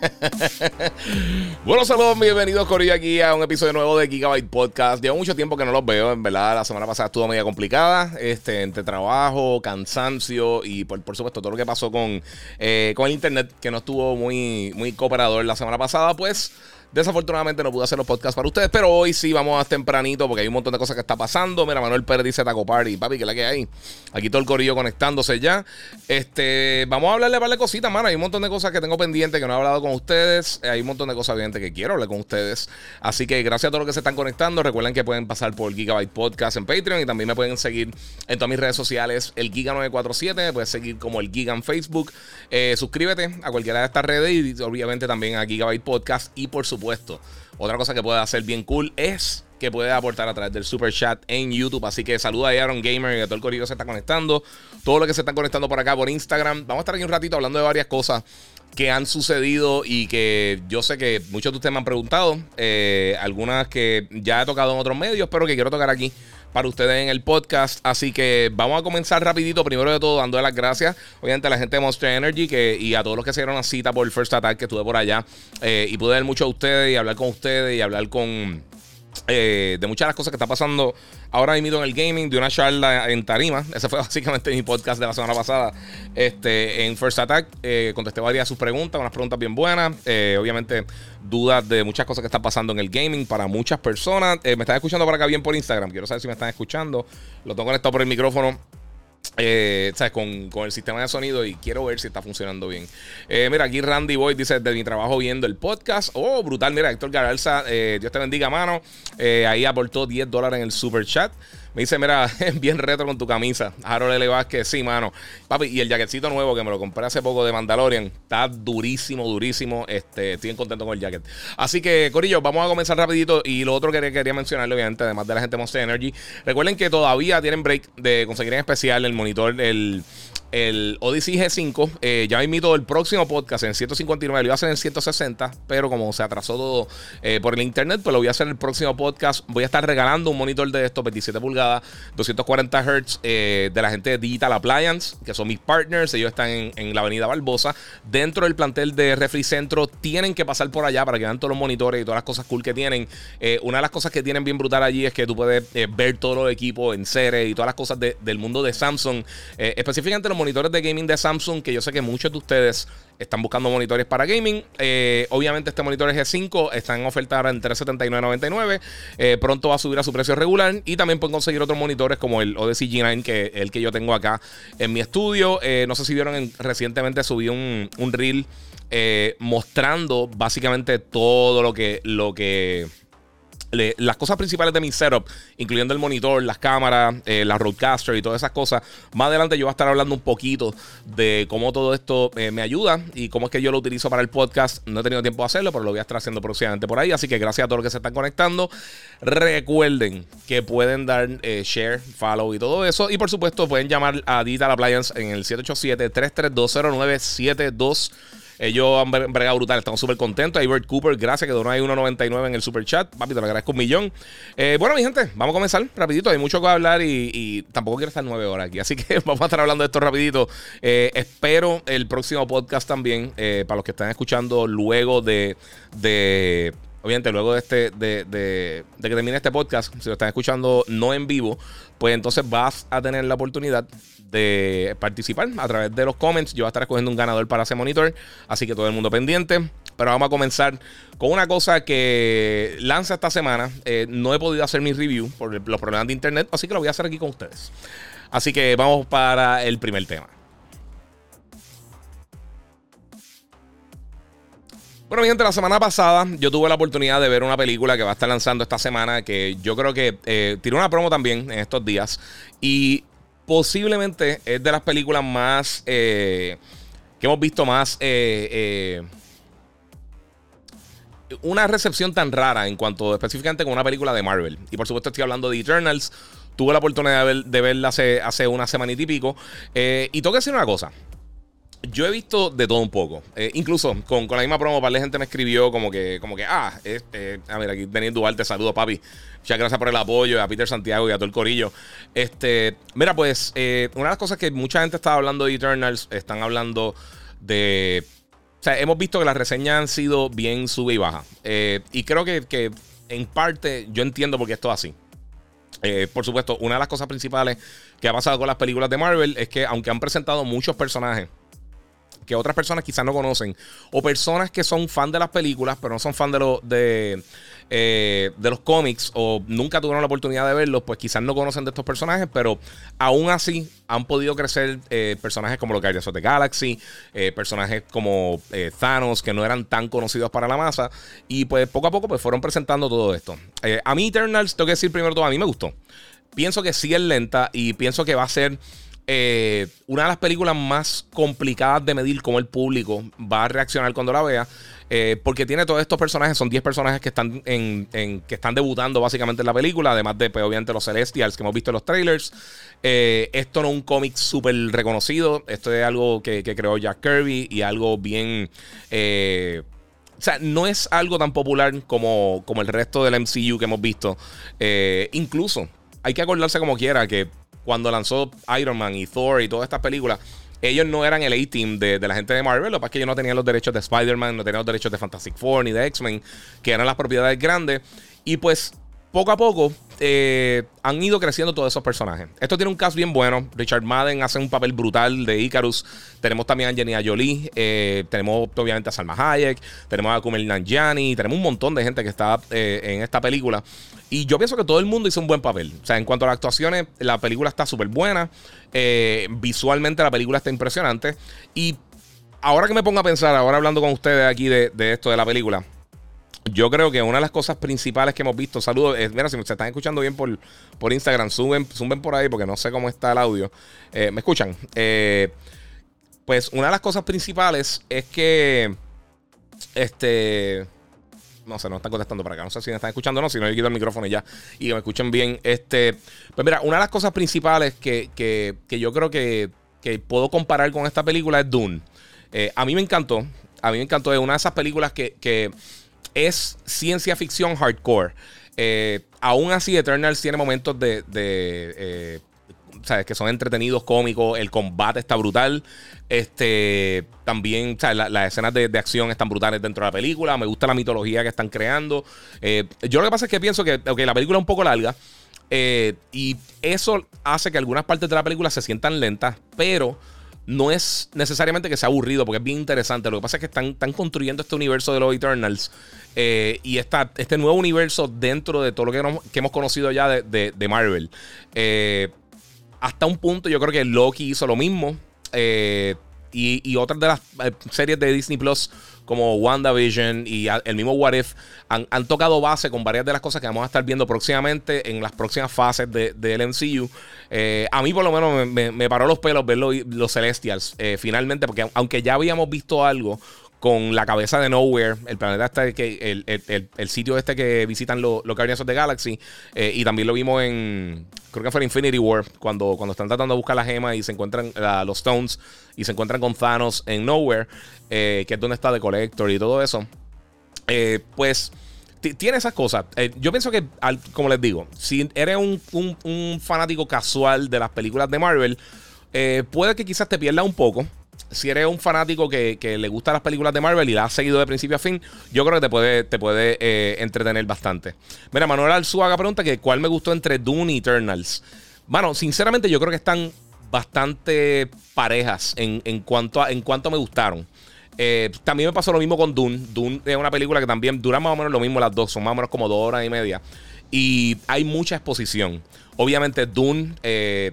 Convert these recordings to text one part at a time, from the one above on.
bueno, saludos, bienvenidos Corillo aquí a un episodio nuevo de Gigabyte Podcast. Llevo mucho tiempo que no los veo, en verdad. La semana pasada estuvo media complicada, este, entre trabajo, cansancio y por, supuesto todo lo que pasó con, eh, con el internet, que no estuvo muy, muy cooperador la semana pasada, pues. Desafortunadamente no pude hacer los podcasts para ustedes, pero hoy sí vamos a tempranito porque hay un montón de cosas que está pasando. Mira, Manuel Pérez dice Taco Party, papi, que la que hay. Aquí todo el corillo conectándose ya. Este, vamos a hablarle de cositas, mano. Hay un montón de cosas que tengo pendientes que no he hablado con ustedes. Hay un montón de cosas evidentes que quiero hablar con ustedes. Así que gracias a todos los que se están conectando. Recuerden que pueden pasar por Gigabyte Podcast en Patreon y también me pueden seguir en todas mis redes sociales, el Giga947. Me puedes seguir como el Giga en Facebook. Eh, suscríbete a cualquiera de estas redes y obviamente también a Gigabyte Podcast y por supuesto puesto. Otra cosa que puede hacer bien cool es que puede aportar a través del super chat en YouTube. Así que saluda a Aaron Gamer y a todo el corrido se está conectando. Todo lo que se están conectando por acá por Instagram. Vamos a estar aquí un ratito hablando de varias cosas que han sucedido y que yo sé que muchos de ustedes me han preguntado. Eh, algunas que ya he tocado en otros medios, pero que quiero tocar aquí para ustedes en el podcast. Así que vamos a comenzar rapidito, primero de todo, dando las gracias, obviamente, a la gente de Monster Energy que, y a todos los que se dieron una cita por el First Attack que estuve por allá. Eh, y pude ver mucho a ustedes y hablar con ustedes y hablar con eh, de muchas de las cosas que está pasando ahora mismo en el gaming, de una charla en Tarima. Ese fue básicamente mi podcast de la semana pasada. Este, en First Attack eh, contesté varias de sus preguntas, unas preguntas bien buenas. Eh, obviamente, dudas de muchas cosas que están pasando en el gaming para muchas personas. me están escuchando por acá bien por Instagram. Quiero saber si me están escuchando. Lo tengo conectado por el micrófono. Eh, Con, el sistema de sonido y quiero ver si está funcionando bien. Eh, mira, aquí Randy Boy dice de mi trabajo viendo el podcast. Oh, brutal. Mira, Héctor Garalza, eh, Dios te bendiga, mano. Ahí aportó 10 dólares en el super chat. Me dice, mira, bien retro con tu camisa. Harold L. Vázquez, sí, mano. Papi, y el jaquetcito nuevo que me lo compré hace poco de Mandalorian. Está durísimo, durísimo. Este, estoy contento con el jacket. Así que, Corillo, vamos a comenzar rapidito. Y lo otro que quería mencionarle, obviamente, además de la gente Monster Energy. Recuerden que todavía tienen break de conseguir en especial el monitor, el el Odyssey G5. Eh, ya invito el próximo podcast en 159. Lo iba a hacer en 160, pero como se atrasó todo eh, por el internet, pues lo voy a hacer en el próximo podcast. Voy a estar regalando un monitor de estos 27 pulgadas, 240 Hz eh, de la gente de Digital Appliance, que son mis partners. Ellos están en, la avenida Barbosa. Dentro del plantel de Refri Centro, tienen que pasar por allá para que vean todos los monitores y todas las cosas cool que tienen. una de las cosas que tienen bien brutal allí es que tú puedes ver todos los equipos en serie y todas las cosas del mundo de Samsung, específicamente los monitores de gaming de Samsung, que yo sé que muchos de ustedes están buscando monitores para gaming. Eh, obviamente este monitor G5 está en oferta ahora en 379.99. Eh, pronto va a subir a su precio regular. Y también pueden conseguir otros monitores como el Odyssey G9, que es el que yo tengo acá en mi estudio. Eh, no sé si vieron, recientemente subí un, un reel mostrando básicamente todo lo que... Lo que las cosas principales de mi setup, incluyendo el monitor, las cámaras, eh, la roadcaster y todas esas cosas. Más adelante yo voy a estar hablando un poquito de cómo todo esto eh, me ayuda y cómo es que yo lo utilizo para el podcast. No he tenido tiempo de hacerlo, pero lo voy a estar haciendo próximamente por ahí. Así que gracias a todos los que se están conectando. Recuerden que pueden dar eh, share, follow y todo eso. Y por supuesto pueden llamar a Digital Appliance en el 787 332 0972 ellos han bregado brutal, estamos súper contentos. Bert Cooper, gracias, que donó ahí 1.99 en el super chat. Papi, te lo agradezco un millón. Eh, bueno, mi gente, vamos a comenzar rapidito. Hay mucho que hablar y, tampoco quiero estar nueve horas aquí. Así que vamos a estar hablando de esto rapidito. Eh, espero el próximo podcast también, eh, para los que están escuchando luego de, de obviamente luego de este de, de, que termine este podcast, si lo están escuchando no en vivo, pues entonces vas a tener la oportunidad de participar a través de los comments. Yo voy a estar escogiendo un ganador para ese monitor, así que todo el mundo pendiente. Pero vamos a comenzar con una cosa que lanza esta semana. Eh, no he podido hacer mi review por los problemas de internet, así que lo voy a hacer aquí con ustedes. Así que vamos para el primer tema. Bueno, mi gente, la semana pasada yo tuve la oportunidad de ver una película que va a estar lanzando esta semana, que yo creo que eh, tiró una promo también en estos días. Y posiblemente es de las películas más... Eh, que hemos visto más eh, una recepción tan rara en cuanto específicamente con una película de Marvel. Y por supuesto estoy hablando de Eternals. Tuve la oportunidad de, verla hace, hace una semana y típico. y tengo que decir una cosa. Yo he visto de todo un poco. Eh, incluso con, la misma promo, para la gente me escribió como que, como que, ah, este, a ver, aquí Denis Duarte, saludo, papi. Muchas gracias por el apoyo, a Peter Santiago y a todo el corillo. Este, mira, pues, eh, una de las cosas que mucha gente estaba hablando de Eternals, están hablando de. O sea, hemos visto que las reseñas han sido bien sube y baja. y creo que, que, en parte yo entiendo por qué esto es así. por supuesto, una de las cosas principales que ha pasado con las películas de Marvel es que, aunque han presentado muchos personajes que otras personas quizás no conocen. O personas que son fan de las películas, pero no son fan de, los de, eh, de los cómics o nunca tuvieron la oportunidad de verlos, pues quizás no conocen de estos personajes, pero aún así han podido crecer eh, personajes como los Guardians of the Galaxy, eh, personajes como Thanos, que no eran tan conocidos para la masa. Y pues poco a poco pues fueron presentando todo esto. a mí Eternals, tengo que decir primero todo, a mí me gustó. Pienso que sí es lenta y pienso que va a ser una de las películas más complicadas de medir cómo el público va a reaccionar cuando la vea. Eh, porque tiene todos estos personajes, son 10 personajes que están, en, que están debutando básicamente en la película, además de, pues, obviamente, los Celestials que hemos visto en los trailers. Eh, esto no es un cómic súper reconocido, esto es algo que, creó Jack Kirby y algo bien... o sea, no es algo tan popular como, como el resto del MCU que hemos visto. incluso, hay que acordarse como quiera que cuando lanzó Iron Man y Thor y todas estas películas, ellos no eran el A-Team de, la gente de Marvel. Lo que pasa que ellos no tenían los derechos de Spider-Man, no tenían los derechos de Fantastic Four ni de X-Men, que eran las propiedades grandes. Y pues poco a poco eh, han ido creciendo todos esos personajes. Esto tiene un caso bien bueno. Richard Madden hace un papel brutal de Icarus. Tenemos también a Angelina Jolie. Eh, tenemos obviamente a Salma Hayek. Tenemos a Kumail Nanjiani. Tenemos un montón de gente que está eh, en esta película. Y yo pienso que todo el mundo hizo un buen papel. O sea, en cuanto a las actuaciones, la película está súper buena. visualmente la película está impresionante. Y ahora que me pongo a pensar, ahora hablando con ustedes aquí de esto de la película yo creo que una de las cosas principales que hemos visto, saludos, mira, si me están escuchando bien por, por Instagram, suben, suben por ahí porque no sé cómo está el audio. Eh, ¿Me escuchan? Eh, pues una de las cosas principales es que, este, no sé, no están contestando para acá, no sé si me están escuchando o no, si no, yo quito el micrófono y ya, y que me escuchen bien. Este, pues mira, una de las cosas principales que, que, que yo creo que, que, puedo comparar con esta película es Dune. Eh, a mí me encantó, a mí me encantó, es una de esas películas que es ciencia ficción hardcore. Eh, aún así, Eternals tiene momentos de. Eh, ¿sabes? Que son entretenidos, cómicos. El combate está brutal. Este. También, las escenas de, acción están brutales dentro de la película. Me gusta la mitología que están creando. Eh, yo lo que pasa es que pienso que la película es un poco larga. y eso hace que algunas partes de la película se sientan lentas. Pero no es necesariamente que sea aburrido, porque es bien interesante. Lo que pasa es que están, están construyendo este universo de los Eternals eh, y este nuevo universo dentro de todo lo que, hemos conocido ya de, Marvel. Eh, hasta un punto, yo creo que Loki hizo lo mismo. Eh, y, y, otras de las series de Disney Plus como WandaVision y el mismo What If han, tocado base con varias de las cosas que vamos a estar viendo próximamente en las próximas fases del de, MCU. Eh, a mí por lo menos me, paró los pelos ver los, Celestials eh, finalmente, porque aunque ya habíamos visto algo con la cabeza de Nowhere, el planeta este, que, el, sitio este que visitan los, los Guardians of Galaxy, eh, y también lo vimos en, creo que fue en Infinity War, cuando, cuando están tratando de buscar la gema y se encuentran los Stones y se encuentran con Thanos en Nowhere, eh, que es donde está The Collector y todo eso, eh, pues tiene esas cosas. yo pienso que, como les digo, si eres un, un, fanático casual de las películas de Marvel, puede que quizás te pierda un poco si eres un fanático que, le gustan las películas de Marvel y la has seguido de principio a fin, yo creo que te puede, te puede eh, entretener bastante. Mira, Manuel Alzuaga pregunta que cuál me gustó entre Dune y Eternals. Bueno, sinceramente yo creo que están bastante parejas en, cuanto, a, en cuanto me gustaron. Eh, también me pasó lo mismo con Dune. Dune es una película que también dura más o menos lo mismo las dos, son más o menos como dos horas y media. Y hay mucha exposición. Obviamente Dune... Eh,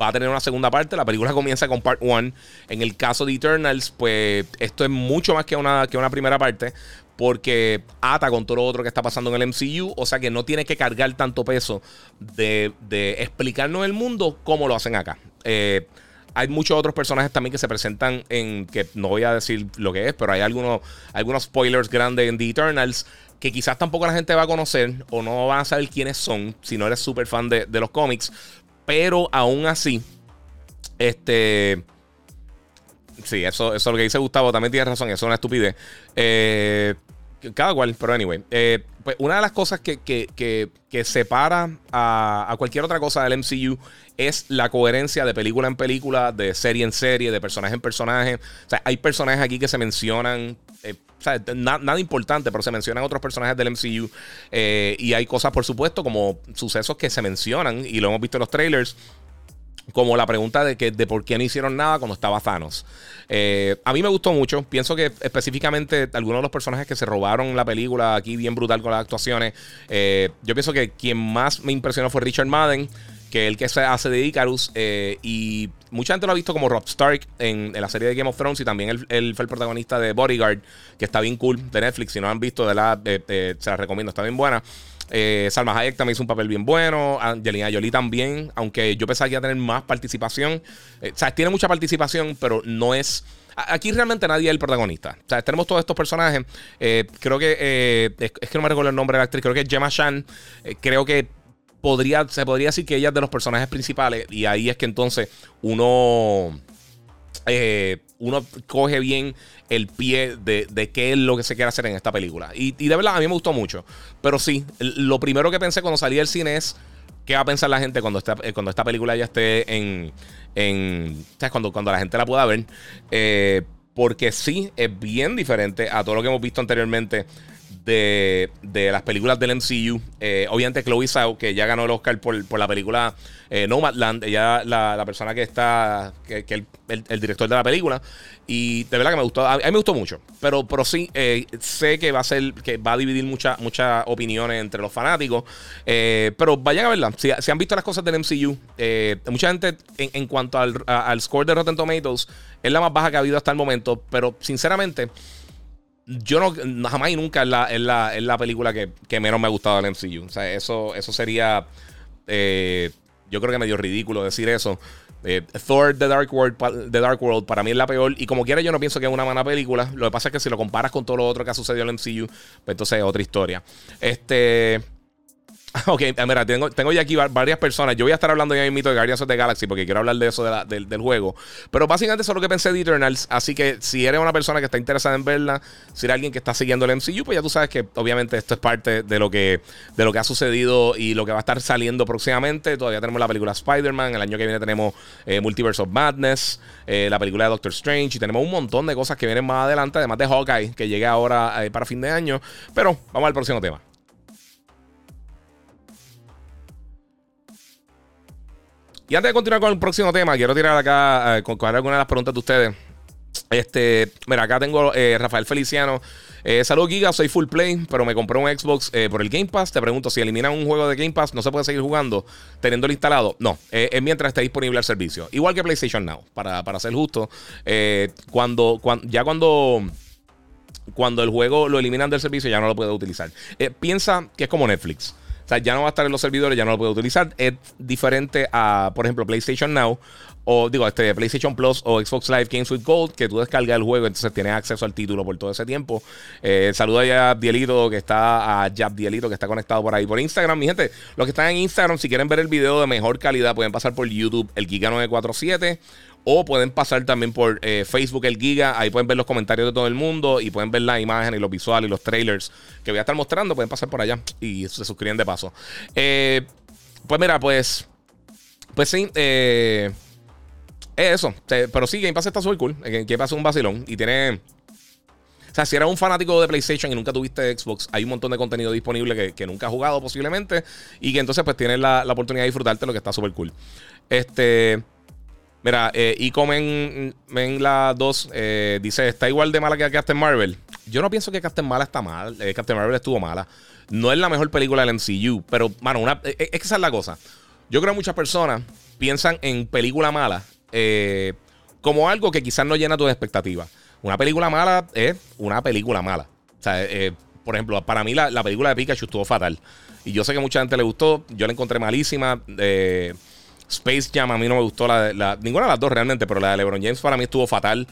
va a tener una segunda parte. La película comienza con part 1. En el caso de Eternals, pues esto es mucho más que una, que una primera parte. Porque ata con todo lo otro que está pasando en el MCU. O sea que no tiene que cargar tanto peso de, explicarnos el mundo como lo hacen acá. Eh, hay muchos otros personajes también que se presentan en. que no voy a decir lo que es, pero hay algunos, algunos spoilers grandes en The Eternals que quizás tampoco la gente va a conocer o no va a saber quiénes son si no eres súper fan de, de los cómics. Pero aún así, este. Sí, eso, eso es lo que dice Gustavo. También tiene razón, eso es una estupidez. Eh, cada cual, pero anyway. Eh, pues una de las cosas que, que, que, separa a, a, cualquier otra cosa del MCU es la coherencia de película en película, de serie en serie, de personaje en personaje. O sea, hay personajes aquí que se mencionan. O sea, nada importante, pero se mencionan otros personajes del MCU. Eh, y hay cosas, por supuesto, como sucesos que se mencionan, y lo hemos visto en los trailers, como la pregunta de, que, de por qué no hicieron nada cuando estaba Thanos. Eh, a mí me gustó mucho. Pienso que específicamente algunos de los personajes que se robaron la película aquí, bien brutal con las actuaciones. Eh, yo pienso que quien más me impresionó fue Richard Madden que el que se hace de Icarus. Mucha gente lo ha visto como Rob Stark en, la serie de Game of Thrones. Y también él, fue el protagonista de Bodyguard, que está bien cool de Netflix. Si no han visto, de la, se la recomiendo, está bien buena. Eh, Salma Hayek también hizo un papel bien bueno. Angelina Jolie también. Aunque yo pensaba que iba a tener más participación. Eh, o sea, tiene mucha participación, pero no es. Aquí realmente nadie es el protagonista. O sea, tenemos todos estos personajes. Eh, creo que. es, que no me recuerdo el nombre de la actriz. Creo que es Gemma Chan. creo que podría, se podría decir que ella es de los personajes principales. Y ahí es que entonces uno. uno coge bien el pie de, qué es lo que se quiere hacer en esta película. Y, de verdad, a mí me gustó mucho. Pero sí, lo primero que pensé cuando salí del cine es qué va a pensar la gente cuando, esta, cuando esta película ya esté en... en cuando, cuando la gente la pueda ver. Eh, porque sí, es bien diferente a todo lo que hemos visto anteriormente de, de las películas del MCU. Eh, obviamente Chloe Zhao, que ya ganó el Oscar por, por la película eh, Nomadland, ella la, la persona que está, que, que el, el, director de la película. Y de verdad que me gustó, a mí me gustó mucho. Pero, pero sí, eh, sé que va a ser, que va a dividir muchas muchas opiniones entre los fanáticos. Eh, pero vayan a verla. Si, han visto las cosas del MCU, mucha gente en, en cuanto al, al score de Rotten Tomatoes, es la más baja que ha habido hasta el momento. Pero sinceramente yo no jamás y nunca es la, es la, es la película que, que, menos me ha gustado del MCU. O sea, eso, eso sería. Eh, yo creo que medio ridículo decir eso. Eh, Thor The Dark, World, The Dark World para mí es la peor. Y como quiera, yo no pienso que es una mala película. Lo que pasa es que si lo comparas con todo lo otro que ha sucedido en el MCU, pues entonces es otra historia. Este. Ok, eh, mira, tengo, tengo ya aquí varias personas. Yo voy a estar hablando ya mismo de Guardians of the Galaxy porque quiero hablar de eso del, juego. Pero básicamente eso es lo que pensé de Eternals. Así que si eres una persona que está interesada en verla, si eres alguien que está siguiendo el MCU, pues ya tú sabes que obviamente esto es parte de lo que, de lo que ha sucedido y lo que va a estar saliendo próximamente. Todavía tenemos la película Spider-Man. El año que viene tenemos eh, Multiverse of Madness, eh, la película de Doctor Strange. Y tenemos un montón de cosas que vienen más adelante, además de Hawkeye, que llega ahora para fin de año. Pero vamos al próximo tema. Y antes de continuar con el próximo tema, quiero tirar acá, eh, con algunas de las preguntas de ustedes. Este, mira, acá tengo eh, Rafael Feliciano. Eh, Saludos, Giga. Soy full play, pero me compré un Xbox eh, por el Game Pass. Te pregunto si eliminan un juego de Game Pass, ¿no se puede seguir jugando teniéndolo instalado? No, es mientras esté disponible el servicio. Igual que PlayStation Now, para, para ser justo. cuando, cuando, ya cuando cuando el juego lo eliminan del servicio, ya no lo puede utilizar. piensa que es como Netflix. O sea, ya no va a estar en los servidores, ya no lo puede utilizar. Es diferente a, por ejemplo, PlayStation Now o digo, este PlayStation Plus o Xbox Live Games with Gold, que tú descargas el juego, entonces tienes acceso al título por todo ese tiempo. Eh, saludo a Dielito, que está a Jab Dielito, que está conectado por ahí por Instagram. Mi gente, los que están en Instagram, si quieren ver el video de mejor calidad, pueden pasar por YouTube, el Giga 947 o pueden pasar también por eh, Facebook El Giga. Ahí pueden ver los comentarios de todo el mundo y pueden ver las imágenes y los visuales y los trailers que voy a estar mostrando. Pueden pasar por allá y se suscriben de paso. Eh, pues mira, pues. Pues sí. Eh, es eso. Pero sí, Game Pass está súper cool. Game Pass es un vacilón y tiene. O sea, si eres un fanático de PlayStation y nunca tuviste Xbox, hay un montón de contenido disponible que, nunca has jugado posiblemente. Y que entonces pues tienes la, la oportunidad de disfrutarte lo que está súper cool. Este. Mira, eh, y comen en la 2 eh, dice: Está igual de mala que Captain Marvel. Yo no pienso que Captain Mala está mal. Eh, Captain Marvel estuvo mala. No es la mejor película del MCU, pero, mano, una, es, que esa es la cosa. Yo creo que muchas personas piensan en película mala como algo que quizás no llena tus expectativas. Una película mala es una película mala. O sea, por ejemplo, para mí la, la, película de Pikachu estuvo fatal. Y yo sé que mucha gente le gustó. Yo la encontré malísima. Eh Space Jam a mí no me gustó la, la, ninguna de las dos realmente, pero la de LeBron James para mí estuvo fatal.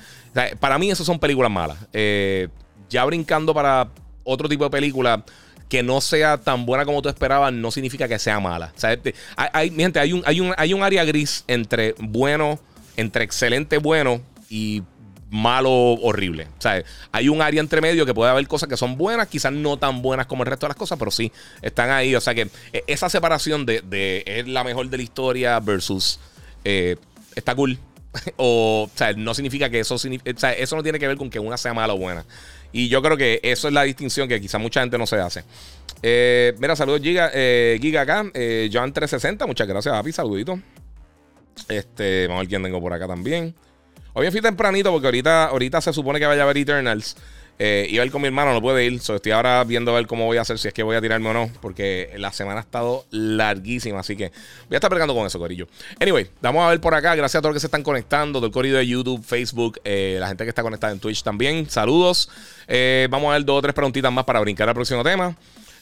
para mí esas son películas malas. Eh, ya brincando para otro tipo de película que no sea tan buena como tú esperabas, no significa que sea mala. Sea, hay, gente, hay un, hay, un, hay un área gris entre bueno, entre excelente bueno y malo horrible. O sea, hay un área entre medio que puede haber cosas que son buenas, quizás no tan buenas como el resto de las cosas, pero sí están ahí. O sea que e, esa separación de, de es la mejor de la historia versus eh, está cool. o, sea, no significa que eso, o eso no tiene que ver con que una sea mala o buena. Y yo creo que eso es la distinción que quizás mucha gente no se hace. Eh, mira, saludos Giga, eh, Giga acá. Eh, Joan 360, muchas gracias, Api, saludito. Este, vamos a ver quién tengo por acá también. Hoy me fui tempranito porque ahorita, ahorita se supone que vaya a haber Eternals. Eh, iba a ir con mi hermano, no puede ir. estoy ahora viendo a ver cómo voy a hacer, si es que voy a tirarme o no. Porque la semana ha estado larguísima. Así que voy a estar pregando con eso, Corillo. Anyway, vamos a ver por acá. Gracias a todos los que se están conectando. Del Corillo de YouTube, Facebook, eh, la gente que está conectada en Twitch también. Saludos. Eh, vamos a ver dos o tres preguntitas más para brincar al próximo tema.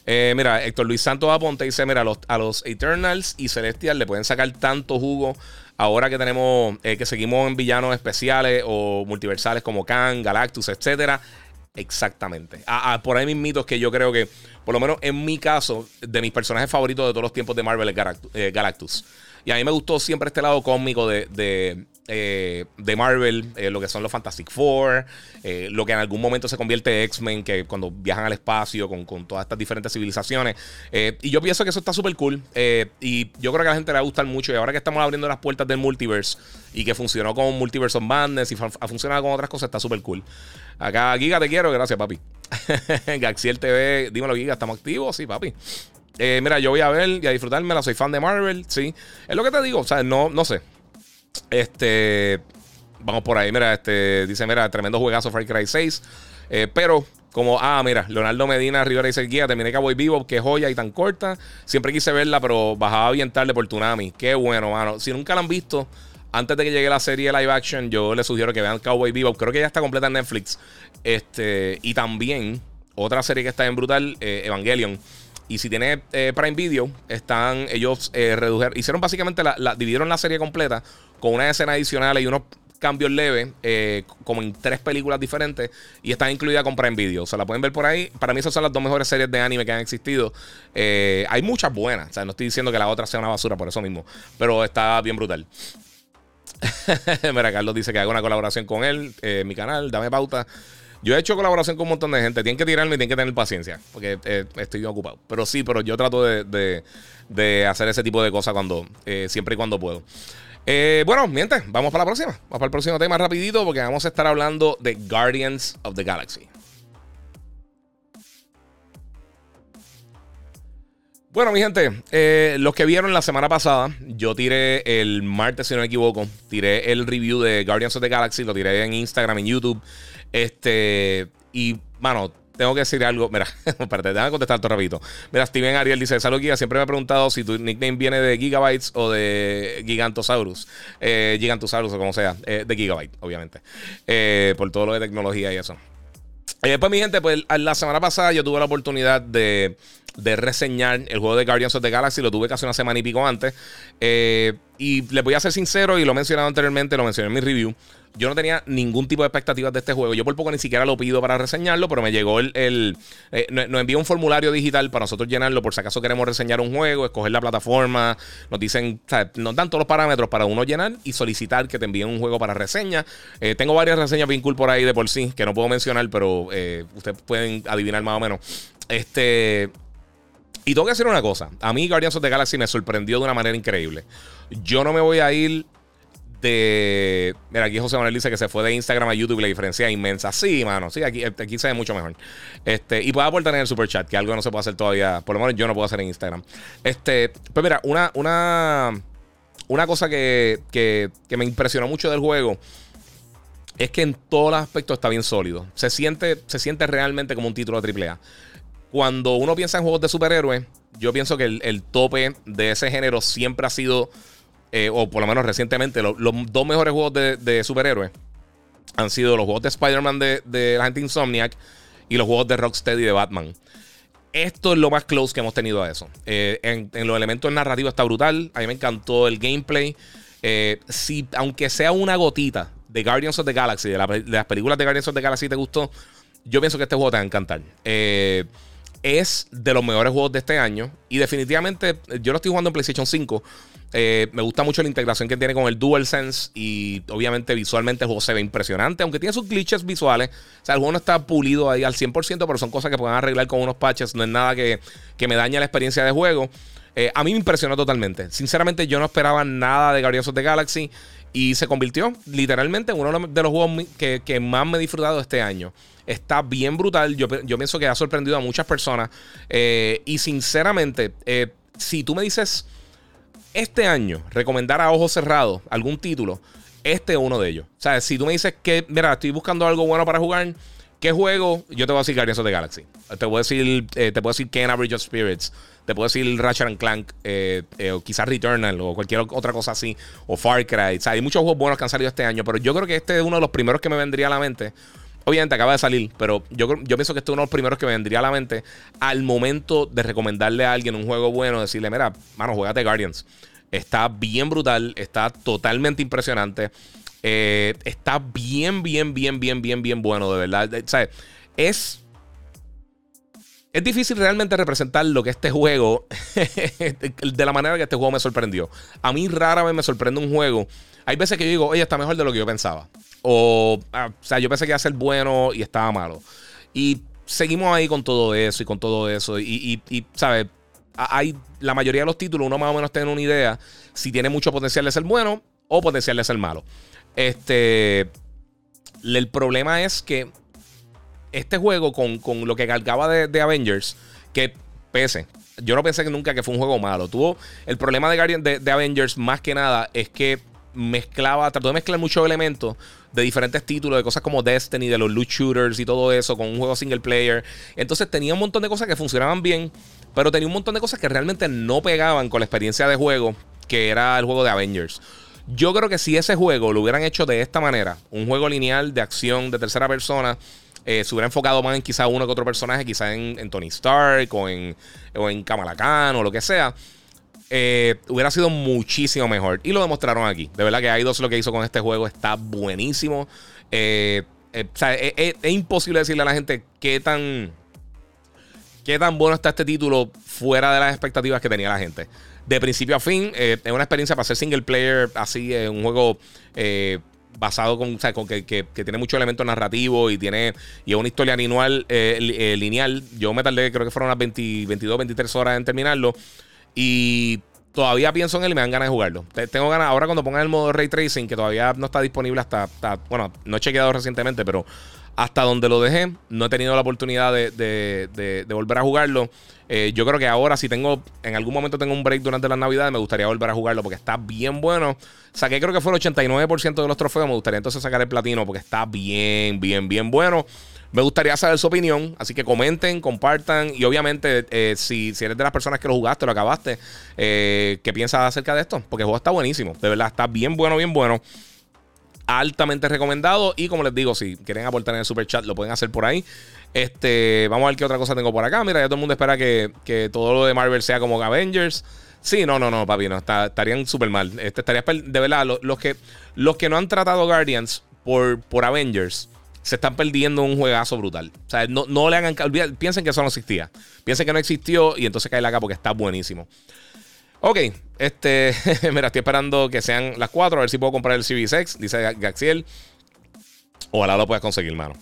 mira, Héctor Luis Santos Aponte dice: Mira, a los, a los Eternals y Celestial le pueden sacar tanto jugo ahora que tenemos, que seguimos en villanos especiales o multiversales como Khan, Galactus, etcétera. Exactamente. por ahí mismitos que yo creo que, por lo menos en mi caso, de mis personajes favoritos de todos los tiempos de Marvel es eh, Galactus. Y a mí me gustó siempre este lado cómico de, de, eh, Marvel, eh, lo que son los Fantastic Four, lo que en algún momento se convierte en X-Men, que cuando viajan al espacio con, con todas estas diferentes civilizaciones. y yo pienso que eso está súper cool. y yo creo que a la gente le va a gustar mucho. Y ahora que estamos abriendo las puertas del multiverse y que funcionó con Multiverse of Madness y ha funcionado con otras cosas, está súper cool. Acá, Giga, te quiero. Gracias, papi. Gaxiel TV, dímelo, Giga, ¿estamos activos? Sí, papi. Eh, mira, yo voy a ver y a disfrutármela. Soy fan de Marvel, sí. Es lo que te digo, o sea, no, no sé. Este. Vamos por ahí, mira, este. Dice, mira, tremendo juegazo Far Cry 6. Eh, pero como, ah, mira, Leonardo Medina Rivera dice guía, terminé Cowboy Vivo, qué joya y tan corta. Siempre quise verla, pero bajaba bien tarde por Tsunami. Qué bueno, mano. Si nunca la han visto, antes de que llegue la serie live action, yo les sugiero que vean Cowboy Bebop. Creo que ya está completa en Netflix. Este, y también otra serie que está en brutal, eh, Evangelion. Y si tiene eh, Prime Video, están ellos eh, redujeron, hicieron básicamente la, dividieron la serie completa con una escena adicional y unos cambios leves, como en tres películas diferentes, y está incluida con Prime Video. O sea, la pueden ver por ahí. Para mí, esas son las dos mejores series de anime que han existido. hay muchas buenas. O sea, no estoy diciendo que la otra sea una basura por eso mismo, pero está bien brutal. Mira, Carlos dice que haga una colaboración con él, eh, mi canal, dame pauta. Yo he hecho colaboración con un montón de gente. Tienen que tirarme y tienen que tener paciencia. Porque eh, estoy ocupado. Pero sí, pero yo trato de, hacer ese tipo de cosas cuando, eh, siempre y cuando puedo. bueno, miente, vamos para la próxima. Vamos para el próximo tema rapidito porque vamos a estar hablando de Guardians of the Galaxy. Bueno, mi gente, eh, los que vieron la semana pasada, yo tiré el martes, si no me equivoco, tiré el review de Guardians of the Galaxy, lo tiré en Instagram, en YouTube. Este, y, mano, tengo que decir algo. Mira, espérate, déjame contestar todo rapidito. Mira, Steven Ariel dice: Salud, Giga. Siempre me ha preguntado si tu nickname viene de Gigabytes o de Gigantosaurus. Eh, Gigantosaurus o como sea. Eh, de Gigabyte, obviamente. Eh, por todo lo de tecnología y eso. Y después, mi gente, pues la semana pasada yo tuve la oportunidad de de reseñar el juego de Guardians of the Galaxy. Lo tuve casi una semana y pico antes. Eh, y les voy a ser sincero, y lo he mencionado anteriormente, lo mencioné en mi review. Yo no tenía ningún tipo de expectativas de este juego. Yo por poco ni siquiera lo pido para reseñarlo, pero me llegó el. Eh, nos envió un formulario digital para nosotros llenarlo por si acaso queremos reseñar un juego, escoger la plataforma. Nos dicen, o sea, nos dan todos los parámetros para uno llenar y solicitar que te envíen un juego para reseña. Eh, tengo varias reseñas bien cool por ahí de por sí, que no puedo mencionar, pero ustedes pueden adivinar más o menos. Este. Y tengo que decir una cosa. A mí Guardians of the Galaxy me sorprendió de una manera increíble. Yo no me voy a ir de... Mira, aquí José Manuel dice que se fue de Instagram a YouTube y la diferencia es inmensa. Sí, mano. Sí, aquí, aquí se ve mucho mejor. Este, y puedo aportar en el super chat, que algo no se puede hacer todavía. Por lo menos yo no puedo hacer en Instagram. Este, pues mira, una, una, una cosa que, que, que me impresionó mucho del juego es que en todos los aspectos está bien sólido. Se siente, se siente realmente como un título AAA cuando uno piensa en juegos de superhéroes, yo pienso que el, tope de ese género siempre ha sido, eh, o por lo menos recientemente, los dos mejores juegos de, superhéroes han sido los juegos de Spider-Man de, la gente Insomniac y los juegos de Rocksteady de Batman. esto es lo más close que hemos tenido a eso. Eh, en, los elementos narrativos está brutal. A mí me encantó el gameplay. Eh, si, aunque sea una gotita de Guardians of the Galaxy, de, las películas de Guardians of the Galaxy te gustó, yo pienso que este juego te va a encantar. Eh, es de los mejores juegos de este año. Y definitivamente, yo lo estoy jugando en PlayStation 5. Eh, me gusta mucho la integración que tiene con el DualSense. Y obviamente visualmente el juego se ve impresionante. Aunque tiene sus glitches visuales. O sea, el juego no está pulido ahí al 100%, pero son cosas que pueden arreglar con unos patches. No es nada que, me dañe la experiencia de juego. Eh, a mí me impresionó totalmente. Sinceramente, yo no esperaba nada de Guardians of the Galaxy. Y se convirtió literalmente en uno de los juegos que, que más me he disfrutado este año. Está bien brutal. Yo, pienso que ha sorprendido a muchas personas. Eh, y sinceramente, eh, si tú me dices este año recomendar a ojos cerrados algún título, este es uno de ellos. O sea, si tú me dices que, mira, estoy buscando algo bueno para jugar, ¿qué juego? Yo te voy a decir Guardians of the Galaxy. Te voy decir, eh, te puedo decir Ken Bridge of Spirits. Te puedo decir Ratchet and Clank, o quizás Returnal, o cualquier otra cosa así, o Far Cry. O sea, hay muchos juegos buenos que han salido este año, pero yo creo que este es uno de los primeros que me vendría a la mente Obviamente acaba de salir, pero yo, yo pienso que este es uno de los primeros que me vendría a la mente al momento de recomendarle a alguien un juego bueno, decirle, mira, mano, juegate Guardians. Está bien brutal, está totalmente impresionante. Eh, está bien, bien, bien, bien, bien, bien bueno, de verdad. Es. Es difícil realmente representar lo que este juego. de la manera que este juego me sorprendió. A mí rara vez me sorprende un juego. Hay veces que yo digo, oye, está mejor de lo que yo pensaba. O, ah, o sea, yo pensé que iba a ser bueno y estaba malo. Y seguimos ahí con todo eso y con todo eso. Y, y, ¿sabes? Hay la mayoría de los títulos, uno más o menos tiene una idea si tiene mucho potencial de ser bueno o potencial de ser malo. Este. El problema es que este juego, con, lo que cargaba de, Avengers, que pese, yo no pensé que nunca que fue un juego malo. Tuvo el problema de, de Avengers, más que nada, es que mezclaba, trató de mezclar muchos elementos de diferentes títulos, de cosas como Destiny, de los loot shooters y todo eso, con un juego single player. Entonces tenía un montón de cosas que funcionaban bien, pero tenía un montón de cosas que realmente no pegaban con la experiencia de juego, que era el juego de Avengers. Yo creo que si ese juego lo hubieran hecho de esta manera, un juego lineal de acción de tercera persona, eh, se hubiera enfocado más en quizá uno que otro personaje, quizá en, Tony Stark o en, o en Kamala Khan o lo que sea eh, hubiera sido muchísimo mejor. Y lo demostraron aquí. De verdad que hay dos lo que hizo con este juego está buenísimo. Eh, o sea, es, imposible decirle a la gente qué tan, qué tan bueno está este título fuera de las expectativas que tenía la gente. De principio a fin, es una experiencia para ser single player, así, un juego basado con, o sea, con que, que, tiene mucho elemento narrativo y tiene y es una historia lineal, lineal. Yo me tardé, creo que fueron unas 22, 23 horas en terminarlo. Y todavía pienso en él y me dan ganas de jugarlo. Tengo ganas, ahora cuando pongan el modo Ray Tracing, que todavía no está disponible hasta, bueno, no he chequeado recientemente, pero hasta donde lo dejé, no he tenido la oportunidad de, volver a jugarlo. Eh, yo creo que ahora, si tengo, en algún momento tengo un break durante las navidades, me gustaría volver a jugarlo porque está bien bueno. Saqué creo que fue el 89% de los trofeos, me gustaría entonces sacar el platino porque está bien, bien, bien bueno. Me gustaría saber su opinión, así que comenten, compartan y obviamente eh, si, si, eres de las personas que lo jugaste, lo acabaste, eh, ¿qué piensas acerca de esto? Porque el juego está buenísimo, de verdad, está bien bueno, bien bueno. Altamente recomendado y como les digo, si quieren aportar en el super chat, lo pueden hacer por ahí. Este, vamos a ver qué otra cosa tengo por acá. Mira, ya todo el mundo espera que, todo lo de Marvel sea como Avengers. Sí, no, no, no, papi, no, estarían súper mal. Este, estaría, de verdad, los, que, los que no han tratado Guardians por, por Avengers, se están perdiendo un juegazo brutal. O sea, no, no le hagan. Piensen que eso no existía. Piensen que no existió y entonces cae acá porque está buenísimo. Ok, este. mira, estoy esperando que sean las 4 a ver si puedo comprar el CB6, dice Gaxiel. Ojalá lo puedas conseguir, mano.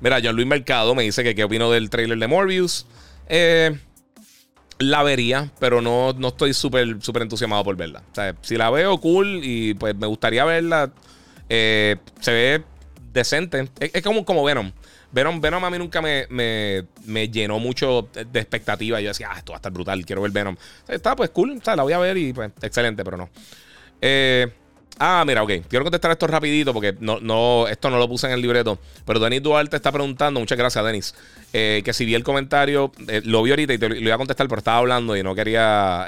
Mira, John Luis Mercado me dice que qué opino del trailer de Morbius. Eh, la vería, pero no, no estoy súper súper entusiasmado por verla. O sea, si la veo, cool y pues me gustaría verla. Eh, se ve decente. Es, como, como Venom. Venom. Venom a mí nunca me, me, llenó mucho de expectativa. Yo decía, ah, esto va a estar brutal, quiero ver Venom. Está pues cool, la voy a ver y pues excelente, pero no. Eh, ah, mira, ok. Quiero contestar esto rapidito porque no, no, esto no lo puse en el libreto. Pero Denis Duarte está preguntando, muchas gracias, Denis, eh, que si vi el comentario, eh, lo vi ahorita y te lo iba a contestar, pero estaba hablando y no quería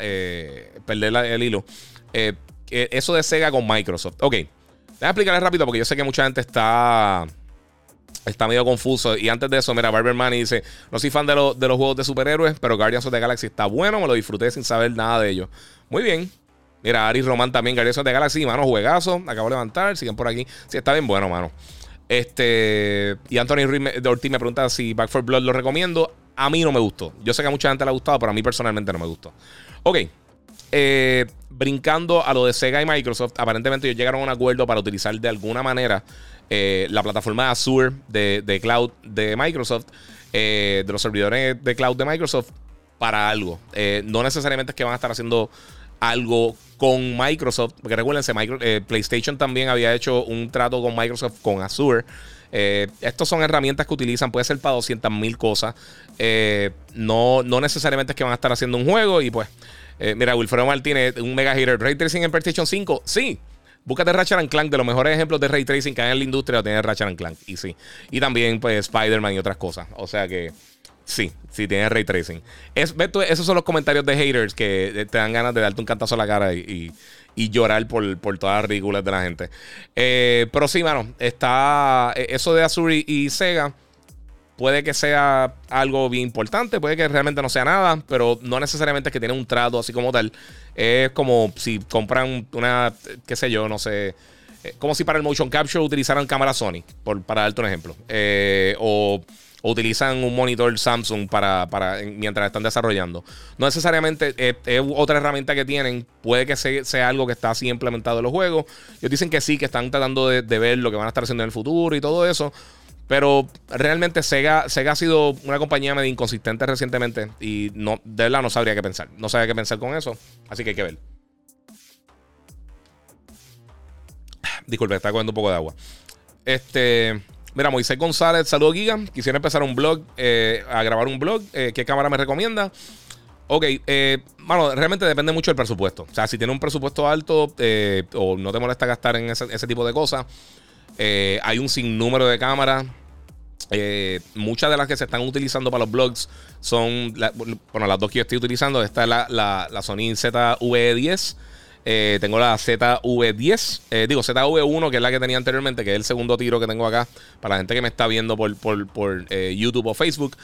perder el hilo. eso de Sega con Microsoft. Ok. Déjame explicarles rápido porque yo sé que mucha gente está. Está medio confuso. Y antes de eso, mira, Barber Money dice: No soy fan de, de los juegos de superhéroes, pero Guardians of the Galaxy está bueno. Me lo disfruté sin saber nada de ellos. Muy bien. Mira, Ari Román también, Guardians of the Galaxy, mano, juegazo. Acabo de levantar, siguen por aquí. Sí, está bien bueno, mano. Este. Y Anthony de Ortiz me pregunta si Back for Blood lo recomiendo. A mí no me gustó. Yo sé que a mucha gente le ha gustado, pero a mí personalmente no me gustó. Ok. Eh, brincando a lo de Sega y Microsoft, aparentemente ellos llegaron a un acuerdo para utilizar de alguna manera eh, la plataforma de Azure de, cloud de Microsoft, eh, de los servidores de cloud de Microsoft, para algo. no necesariamente es que van a estar haciendo algo con Microsoft, porque recuérdense, PlayStation también había hecho un trato con Microsoft con Azure. Eh, estos son herramientas que utilizan, puede ser para 200 mil cosas. no, no necesariamente es que van a estar haciendo un juego y pues eh, mira, Wilfredo Martínez, un mega hater. ¿Ray Tracing en PlayStation 5? Sí. Búscate Ratchet Clank, de los mejores ejemplos de Ray Tracing que hay en la industria, tiene Ratchet Clank. Y sí. Y también, pues, Spider-Man y otras cosas. O sea que. Sí, sí, tiene ray tracing. Es, esos son los comentarios de haters que te dan ganas de darte un cantazo a la cara y, llorar por, todas las ridículas de la gente. Eh, pero sí, mano, está eh, eso de Azure y Sega Puede que sea algo bien importante, puede que realmente no sea nada, pero no necesariamente es que tiene un trato así como tal. Es como si compran una, qué sé yo, no sé, eh, como si para el motion capture utilizaran cámara Sony, por, para darte un ejemplo. Eh, o, utilizan un monitor Samsung para, para mientras están desarrollando. No necesariamente es, otra herramienta que tienen. Puede que sea, algo que está así implementado en los juegos. Ellos dicen que sí, que están tratando de ver lo que van a estar haciendo en el futuro y todo eso. Pero realmente Sega, Sega ha sido una compañía medio inconsistente recientemente y no, de verdad no sabría qué pensar. No sabría qué pensar con eso. Así que hay que ver. Disculpe, está cogiendo un poco de agua. Este. Mira, Moisés González, saludo Giga. Quisiera empezar un blog, eh, a grabar un blog. Eh, ¿Qué cámara me recomienda? Ok, eh, bueno, realmente depende mucho del presupuesto. O sea, si tiene un presupuesto alto eh, o no te molesta gastar en ese, ese tipo de cosas, eh, hay un sinnúmero de cámaras. Eh, muchas de las que se están utilizando para los blogs son, bueno, las dos que yo estoy utilizando. Esta es la, la, Sony ZV-10. Eh, tengo la ZV-10, digo ZV1, que es la que tenía anteriormente, que es el segundo tiro que tengo acá. Para la gente que me está viendo por, YouTube o Facebook.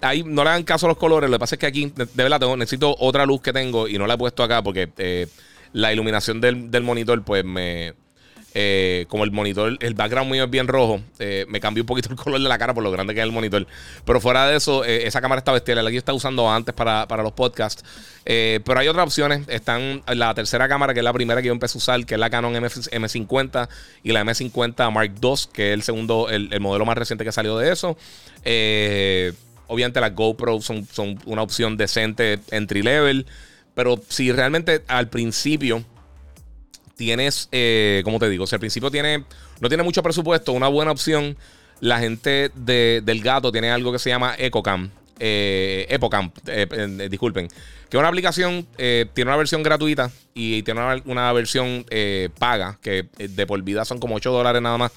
ahí no le dan caso a los colores. Lo que pasa es que aquí, de, verdad, necesito otra luz que tengo y no la he puesto acá porque la iluminación del, del monitor, pues me, eh, como el monitor, el background mío es bien rojo, eh, me cambió un poquito el color de la cara por lo grande que es el monitor. Pero fuera de eso, eh, esa cámara está bestial, la que yo estaba usando antes para, los podcasts. pero hay otras opciones. Están la tercera cámara, que es la primera que yo empecé a usar, que es la Canon M 50 y la M50 Mark II, que es el segundo, el, modelo más reciente que salió de eso. obviamente las GoPro son, son una opción decente entry level. Pero si realmente al principio tienes, eh, como te digo, si al principio tiene, no tiene mucho presupuesto, una buena opción, la gente de, del gato tiene algo que se llama EcoCam. Eh, Epocam, eh, eh, disculpen, que es una aplicación, tiene una versión gratuita y tiene una, versión paga, que de por vida son como 8 dólares nada más.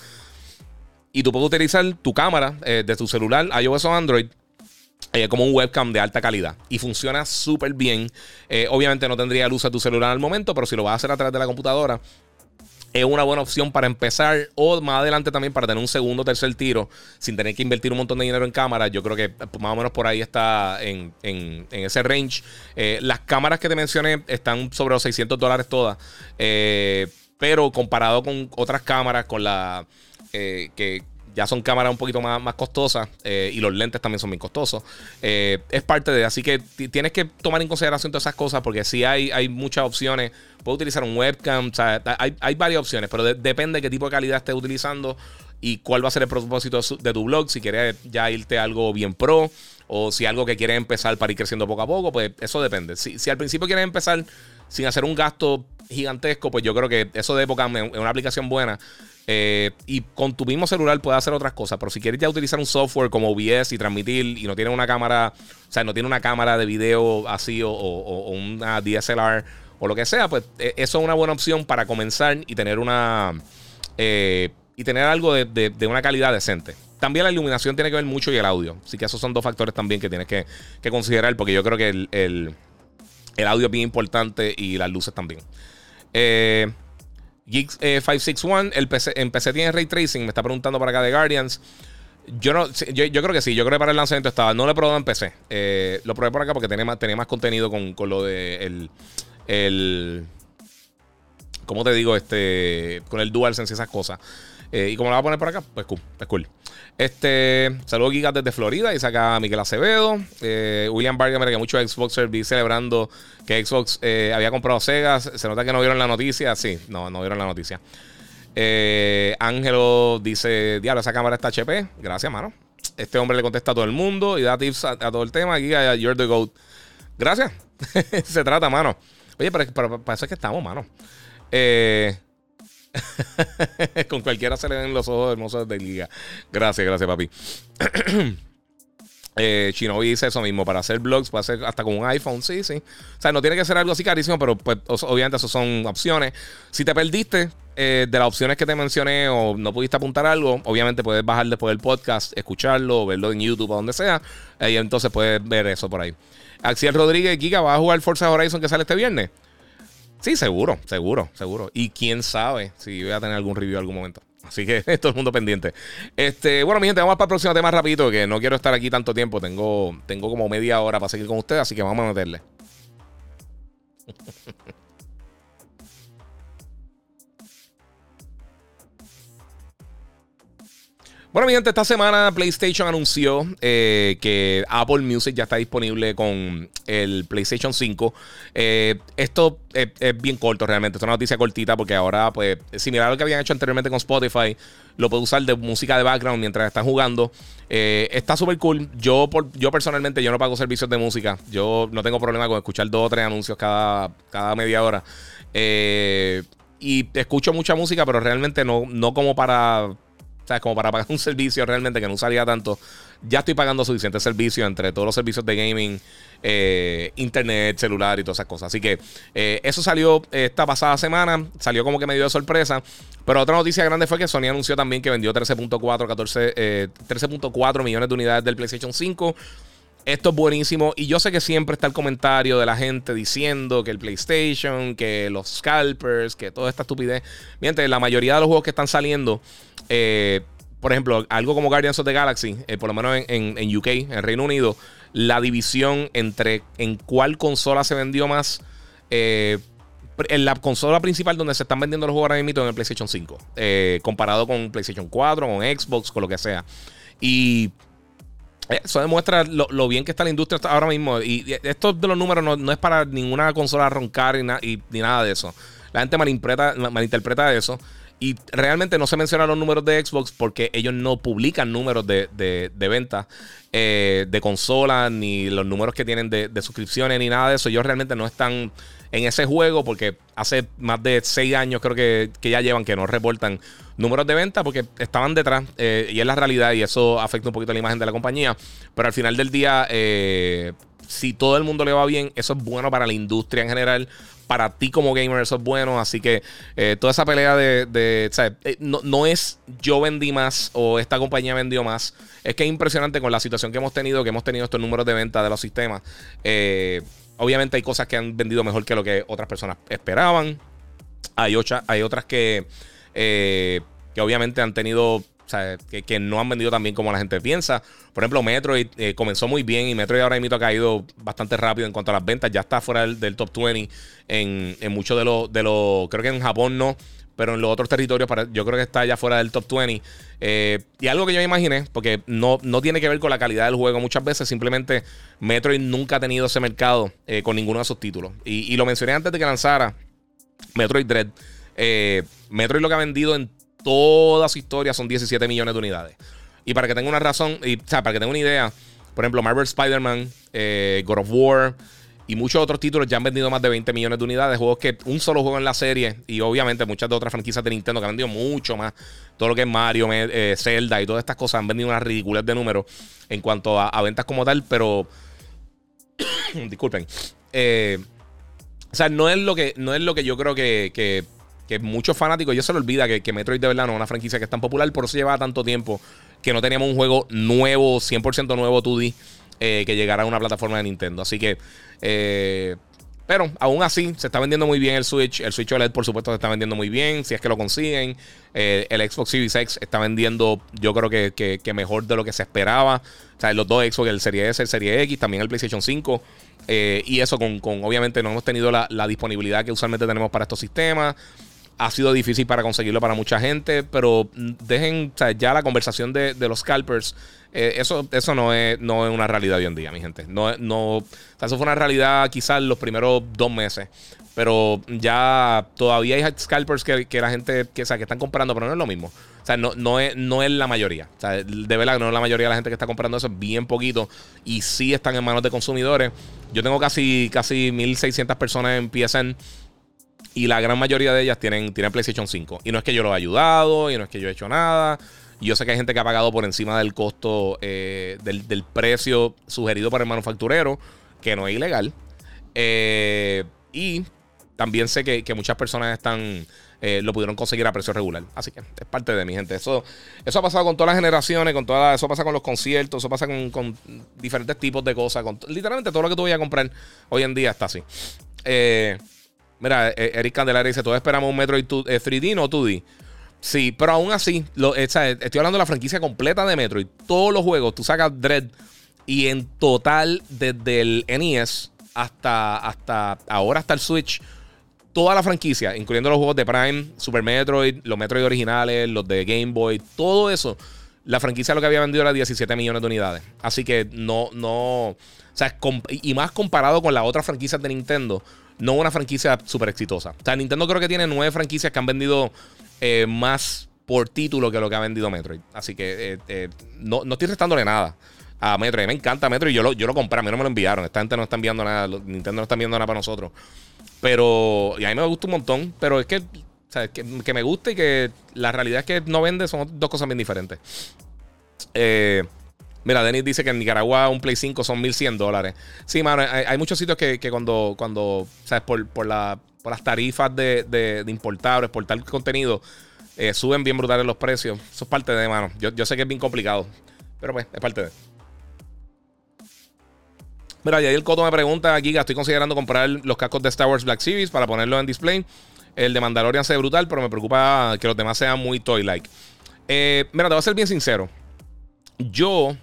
Y tú puedes utilizar tu cámara de tu celular, iOS o Android, eh, como un webcam de alta calidad y funciona súper bien. Eh, obviamente no tendría luz a tu celular al momento, pero si lo vas a hacer a través de la computadora, es una buena opción para empezar o más adelante también para tener un segundo o tercer tiro sin tener que invertir un montón de dinero en cámaras. Yo creo que más o menos por ahí está en, ese range. Eh, las cámaras que te mencioné están sobre los 600 dólares todas, pero comparado con otras cámaras, con la que ya son cámaras un poquito más, más costosas eh, y los lentes también son muy costosos. Eh, es parte de, así que tienes que tomar en consideración todas esas cosas porque si hay, hay muchas opciones. Puedes utilizar un webcam, o sea, hay, varias opciones, pero depende de qué tipo de calidad estés utilizando y cuál va a ser el propósito de tu blog. Si quieres ya irte a algo bien pro o si algo que quieres empezar para ir creciendo poco a poco, pues eso depende. Si, si al principio quieres empezar sin hacer un gasto gigantesco, pues yo creo que eso de época es una aplicación buena. Eh, y con tu mismo celular puedes hacer otras cosas. Pero si quieres ya utilizar un software como OBS y transmitir y no tiene una cámara, o sea, no tiene una cámara de video así o, una DSLR o lo que sea, pues eh, eso es una buena opción para comenzar y tener una. Eh, y tener algo de, una calidad decente. También la iluminación tiene que ver mucho y el audio. Así que esos son dos factores también que tienes que, considerar porque yo creo que el, el, el audio es bien importante y las luces también. Eh. Geeks 561, el PC, en PC tiene ray tracing. Me está preguntando para acá de Guardians. Yo no, yo, creo que sí, yo creo que para el lanzamiento estaba. No lo he probado en PC. Eh, lo probé por acá porque tenía más, tenía más contenido con, con lo de el, el. ¿Cómo te digo? Este. Con el DualSense y esas cosas. Eh, y como lo voy a poner por acá, pues cool, es cool. Este, saludos Gigas desde Florida y saca Miguel Acevedo. Eh, William Bargamer, que muchos Xboxers vi celebrando que Xbox había comprado Sega. Se nota que no vieron la noticia. Sí, no, no vieron la noticia. Eh, Ángelo dice: Diablo, esa cámara está HP. Gracias, mano. Este hombre le contesta a todo el mundo y da tips a, todo el tema. Aquí, you're the GOAT. Gracias. Se trata, mano. Oye, pero, para eso es que estamos, mano. Eh, con cualquiera se le ven los ojos hermosos de liga. Gracias, gracias, papi. Eh, dice eso mismo, para hacer blogs, para hacer hasta con un iPhone, sí, sí. O sea, no tiene que ser algo así carísimo, pero pues obviamente eso son opciones. Si te perdiste eh, de las opciones que te mencioné o no pudiste apuntar algo, obviamente puedes bajar después del podcast, escucharlo, verlo en YouTube o donde sea, y entonces puedes ver eso por ahí. Axiel Rodríguez, Giga, ¿va a jugar Forza Horizon que sale este viernes? Sí, seguro, seguro, seguro. Y quién sabe si voy a tener algún review en algún momento. Así que todo el mundo pendiente. Este, bueno, mi gente, vamos para el próximo tema rapidito, que no quiero estar aquí tanto tiempo. Tengo, tengo como media hora para seguir con ustedes, así que vamos a meterle. Bueno, mi gente, esta semana PlayStation anunció eh, que Apple Music ya está disponible con el PlayStation 5. Eh, esto es, bien corto realmente, es una noticia cortita porque ahora, pues, similar a lo que habían hecho anteriormente con Spotify, lo puedo usar de música de background mientras están jugando. Eh, está súper cool. Yo, por, yo personalmente, yo no pago servicios de música. Yo no tengo problema con escuchar dos o tres anuncios cada, cada media hora. y escucho mucha música, pero realmente no, no como para sea, como para pagar un servicio realmente que no usaría tanto. Ya estoy pagando suficiente servicio entre todos los servicios de gaming, eh, internet, celular y todas esas cosas. Así que eh, eso salió esta pasada semana. Salió como que me dio de sorpresa. Pero otra noticia grande fue que Sony anunció también que vendió 13.4 14 13.4 millones de unidades del PlayStation 5. Esto es buenísimo. Y yo sé que siempre está el comentario de la gente diciendo que el PlayStation, que los scalpers, que toda esta estupidez. Mientras la mayoría de los juegos que están saliendo eh, por ejemplo, algo como Guardians of the Galaxy, eh, por lo menos en, UK, en Reino Unido, la división entre en cuál consola se vendió más. Eh, en la consola principal donde se están vendiendo los juegos ahora mismo en el PlayStation 5, comparado con PlayStation 4, con Xbox, con lo que sea. Y eso demuestra lo, bien que está la industria ahora mismo. Y esto de los números no, es para ninguna consola roncar y, ni nada de eso. La gente malinterpreta, malinterpreta eso. Y realmente no se mencionan los números de Xbox porque ellos no publican números de, de, de venta eh, de consolas, ni los números que tienen de, suscripciones, ni nada de eso. Ellos realmente no están en ese juego porque hace más de seis años creo que, ya llevan que no reportan números de venta porque estaban detrás eh, y es la realidad y eso afecta un poquito la imagen de la compañía. Pero al final del día, eh, si todo el mundo le va bien, eso es bueno para la industria en general para ti como gamer eso es bueno. Así que eh, toda esa pelea de, eh, no, es yo vendí más o esta compañía vendió más. Es que es impresionante con la situación que hemos tenido, que hemos tenido estos números de venta de los sistemas. Eh, obviamente hay cosas que han vendido mejor que lo que otras personas esperaban. Hay, hay otras que, que obviamente han tenido o sea, que, no han vendido tan bien como la gente piensa. Por ejemplo, Metroid eh, comenzó muy bien y Metroid ahora mismo ha caído bastante rápido en cuanto a las ventas. Ya está fuera del, top 20 en, muchos de los, de los. Creo que en Japón no, pero en los otros territorios yo creo que está ya fuera del top 20. Eh, y algo que yo me imaginé, porque no, no tiene que ver con la calidad del juego muchas veces, simplemente Metroid nunca ha tenido ese mercado eh, con ninguno de sus títulos. Y, lo mencioné antes de que lanzara Metroid Dread. Metroid lo que ha vendido en toda su historia son 17 millones de unidades. Y para que tenga una razón, y, o sea, para que tenga una idea, por ejemplo, Marvel Spider-Man, eh, God of War y muchos otros títulos ya han vendido más de 20 millones de unidades. Juegos que un solo juego en la serie y obviamente muchas de otras franquicias de Nintendo que han vendido mucho más. Todo lo que es Mario, eh, Zelda y todas estas cosas han vendido unas ridículas de números en cuanto a, ventas como tal, pero... disculpen. Eh, o sea, no es lo que, no es lo que yo creo que que muchos fanáticos, yo se lo olvida que, que, Metroid de verdad no es una franquicia que es tan popular, por eso llevaba tanto tiempo que no teníamos un juego nuevo, 100% nuevo 2D, eh, que llegara a una plataforma de Nintendo. Así que, eh, Pero aún así, se está vendiendo muy bien el Switch. El Switch OLED, por supuesto, se está vendiendo muy bien. Si es que lo consiguen. Eh, el Xbox Series X está vendiendo, yo creo que, mejor de lo que se esperaba. O sea, los dos Xbox, el Serie S, el Serie X, también el PlayStation 5. Eh, y eso con, obviamente, no hemos tenido la, disponibilidad que usualmente tenemos para estos sistemas. Ha sido difícil para conseguirlo para mucha gente, pero dejen ya la conversación de, los scalpers eh, eso, eso no, es, no es una realidad hoy en día, mi gente. No, no, eso fue una realidad quizás los primeros dos meses. Pero ya todavía hay scalpers que, la gente que, que están comprando, pero no es lo mismo. O sea, no, no, es, no es la mayoría. O sea, de verdad no es la mayoría de la gente que está comprando eso, es bien poquito. Y sí están en manos de consumidores. Yo tengo casi, casi 1600 personas en PSN. Y la gran mayoría de ellas tienen, tienen PlayStation 5. Y no es que yo lo he ayudado, y no es que yo he hecho nada. Yo sé que hay gente que ha pagado por encima del costo eh, del, precio sugerido por el manufacturero, que no es ilegal. Eh, y también sé que, muchas personas están eh, lo pudieron conseguir a precio regular. Así que es parte de mi gente. Eso, eso ha pasado con todas las generaciones, con todas, eso pasa con los conciertos, eso pasa con, diferentes tipos de cosas. Con, literalmente todo lo que tú vayas a comprar hoy en día está así. Mira, Eric Candelaria dice: Todos esperamos un Metroid 3D, no 2D. Sí, pero aún así, lo, estoy hablando de la franquicia completa de Metroid. Todos los juegos, tú sacas Dread y en total, desde el NES hasta, hasta ahora, hasta el Switch, toda la franquicia, incluyendo los juegos de Prime, Super Metroid, los Metroid originales, los de Game Boy, todo eso, la franquicia lo que había vendido era 17 millones de unidades. Así que no, no, o sea, y más comparado con las otras franquicias de Nintendo, no una franquicia súper exitosa. O sea, Nintendo creo que tiene nueve franquicias que han vendido eh, más por título que lo que ha vendido Metroid. Así que eh, eh, no, no, estoy restándole nada a Metroid. me encanta Metroid yo lo, yo lo compré. A mí no me lo enviaron. Esta gente no está enviando nada. Nintendo no está enviando nada para nosotros. Pero, y a mí me gusta un montón. Pero es que, que, me gusta y que la realidad es que no vende son dos cosas bien diferentes. Mira, Denis dice que en Nicaragua un Play 5 son 1100 dólares. Sí, mano, hay, muchos sitios que, cuando, cuando, ¿sabes? Por, por la por las tarifas de, de, importar o exportar contenido, eh, suben bien brutales los precios. Eso es parte de, mano. Yo, sé que es bien complicado, pero pues, es parte de. Mira, y ahí el Coto me pregunta, aquí que estoy considerando comprar los cascos de Star Wars Black Series para ponerlos en display. El de Mandalorian se ve brutal, pero me preocupa que los demás sean muy toy-like. Eh, mira, te voy a ser bien sincero. Yo,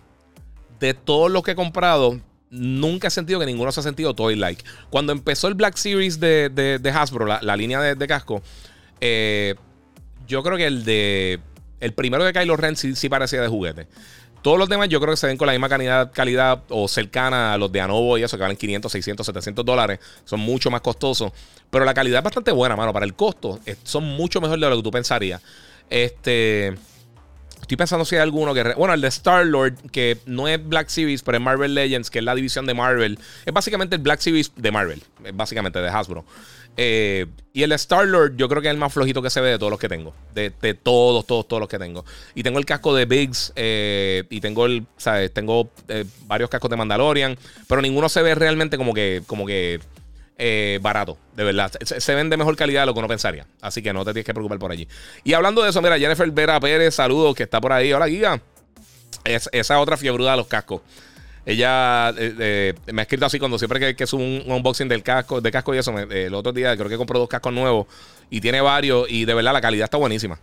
de todos los que he comprado, nunca he sentido que ninguno se ha sentido toy like. Cuando empezó el Black Series de, Hasbro, la, línea de, casco, eh, yo creo que el de. El primero de Kylo Ren sí, parecía de juguete. Todos los demás yo creo que se ven con la misma calidad, calidad o cercana a los de Anovo y eso, que valen 500, 600, 700 dólares. Son mucho más costosos. Pero la calidad es bastante buena, mano. Para el costo, son mucho mejor de lo que tú pensarías. Este. Estoy pensando si hay alguno que. Bueno, el de Star-Lord, que no es Black Series, pero es Marvel Legends, que es la división de Marvel. Es básicamente el Black Series de Marvel. Básicamente de Hasbro. Eh, y el Star-Lord, yo creo que es el más flojito que se ve de todos los que tengo. De, todos, todos, todos los que tengo. Y tengo el casco de Biggs. Eh, y tengo el. ¿Sabes? Tengo eh, varios cascos de Mandalorian. Pero ninguno se ve realmente como que. Como que eh, barato, de verdad. Se, ven de mejor calidad de lo que uno pensaría. Así que no te tienes que preocupar por allí. Y hablando de eso, mira, Jennifer Vera Pérez, saludos, que está por ahí. Hola, Giga. Es, esa otra fiebruda de los cascos. Ella eh, eh, me ha escrito así cuando siempre que, que es un, unboxing del casco, de casco y eso. el otro día creo que compró dos cascos nuevos y tiene varios. Y de verdad la calidad está buenísima.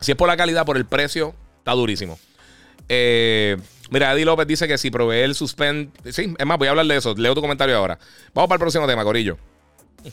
Si es por la calidad, por el precio, está durísimo. Eh, Mira, Eddie López dice que si provee el suspend. Sí, es más, voy a hablar de eso. Leo tu comentario ahora. Vamos para el próximo tema, Corillo.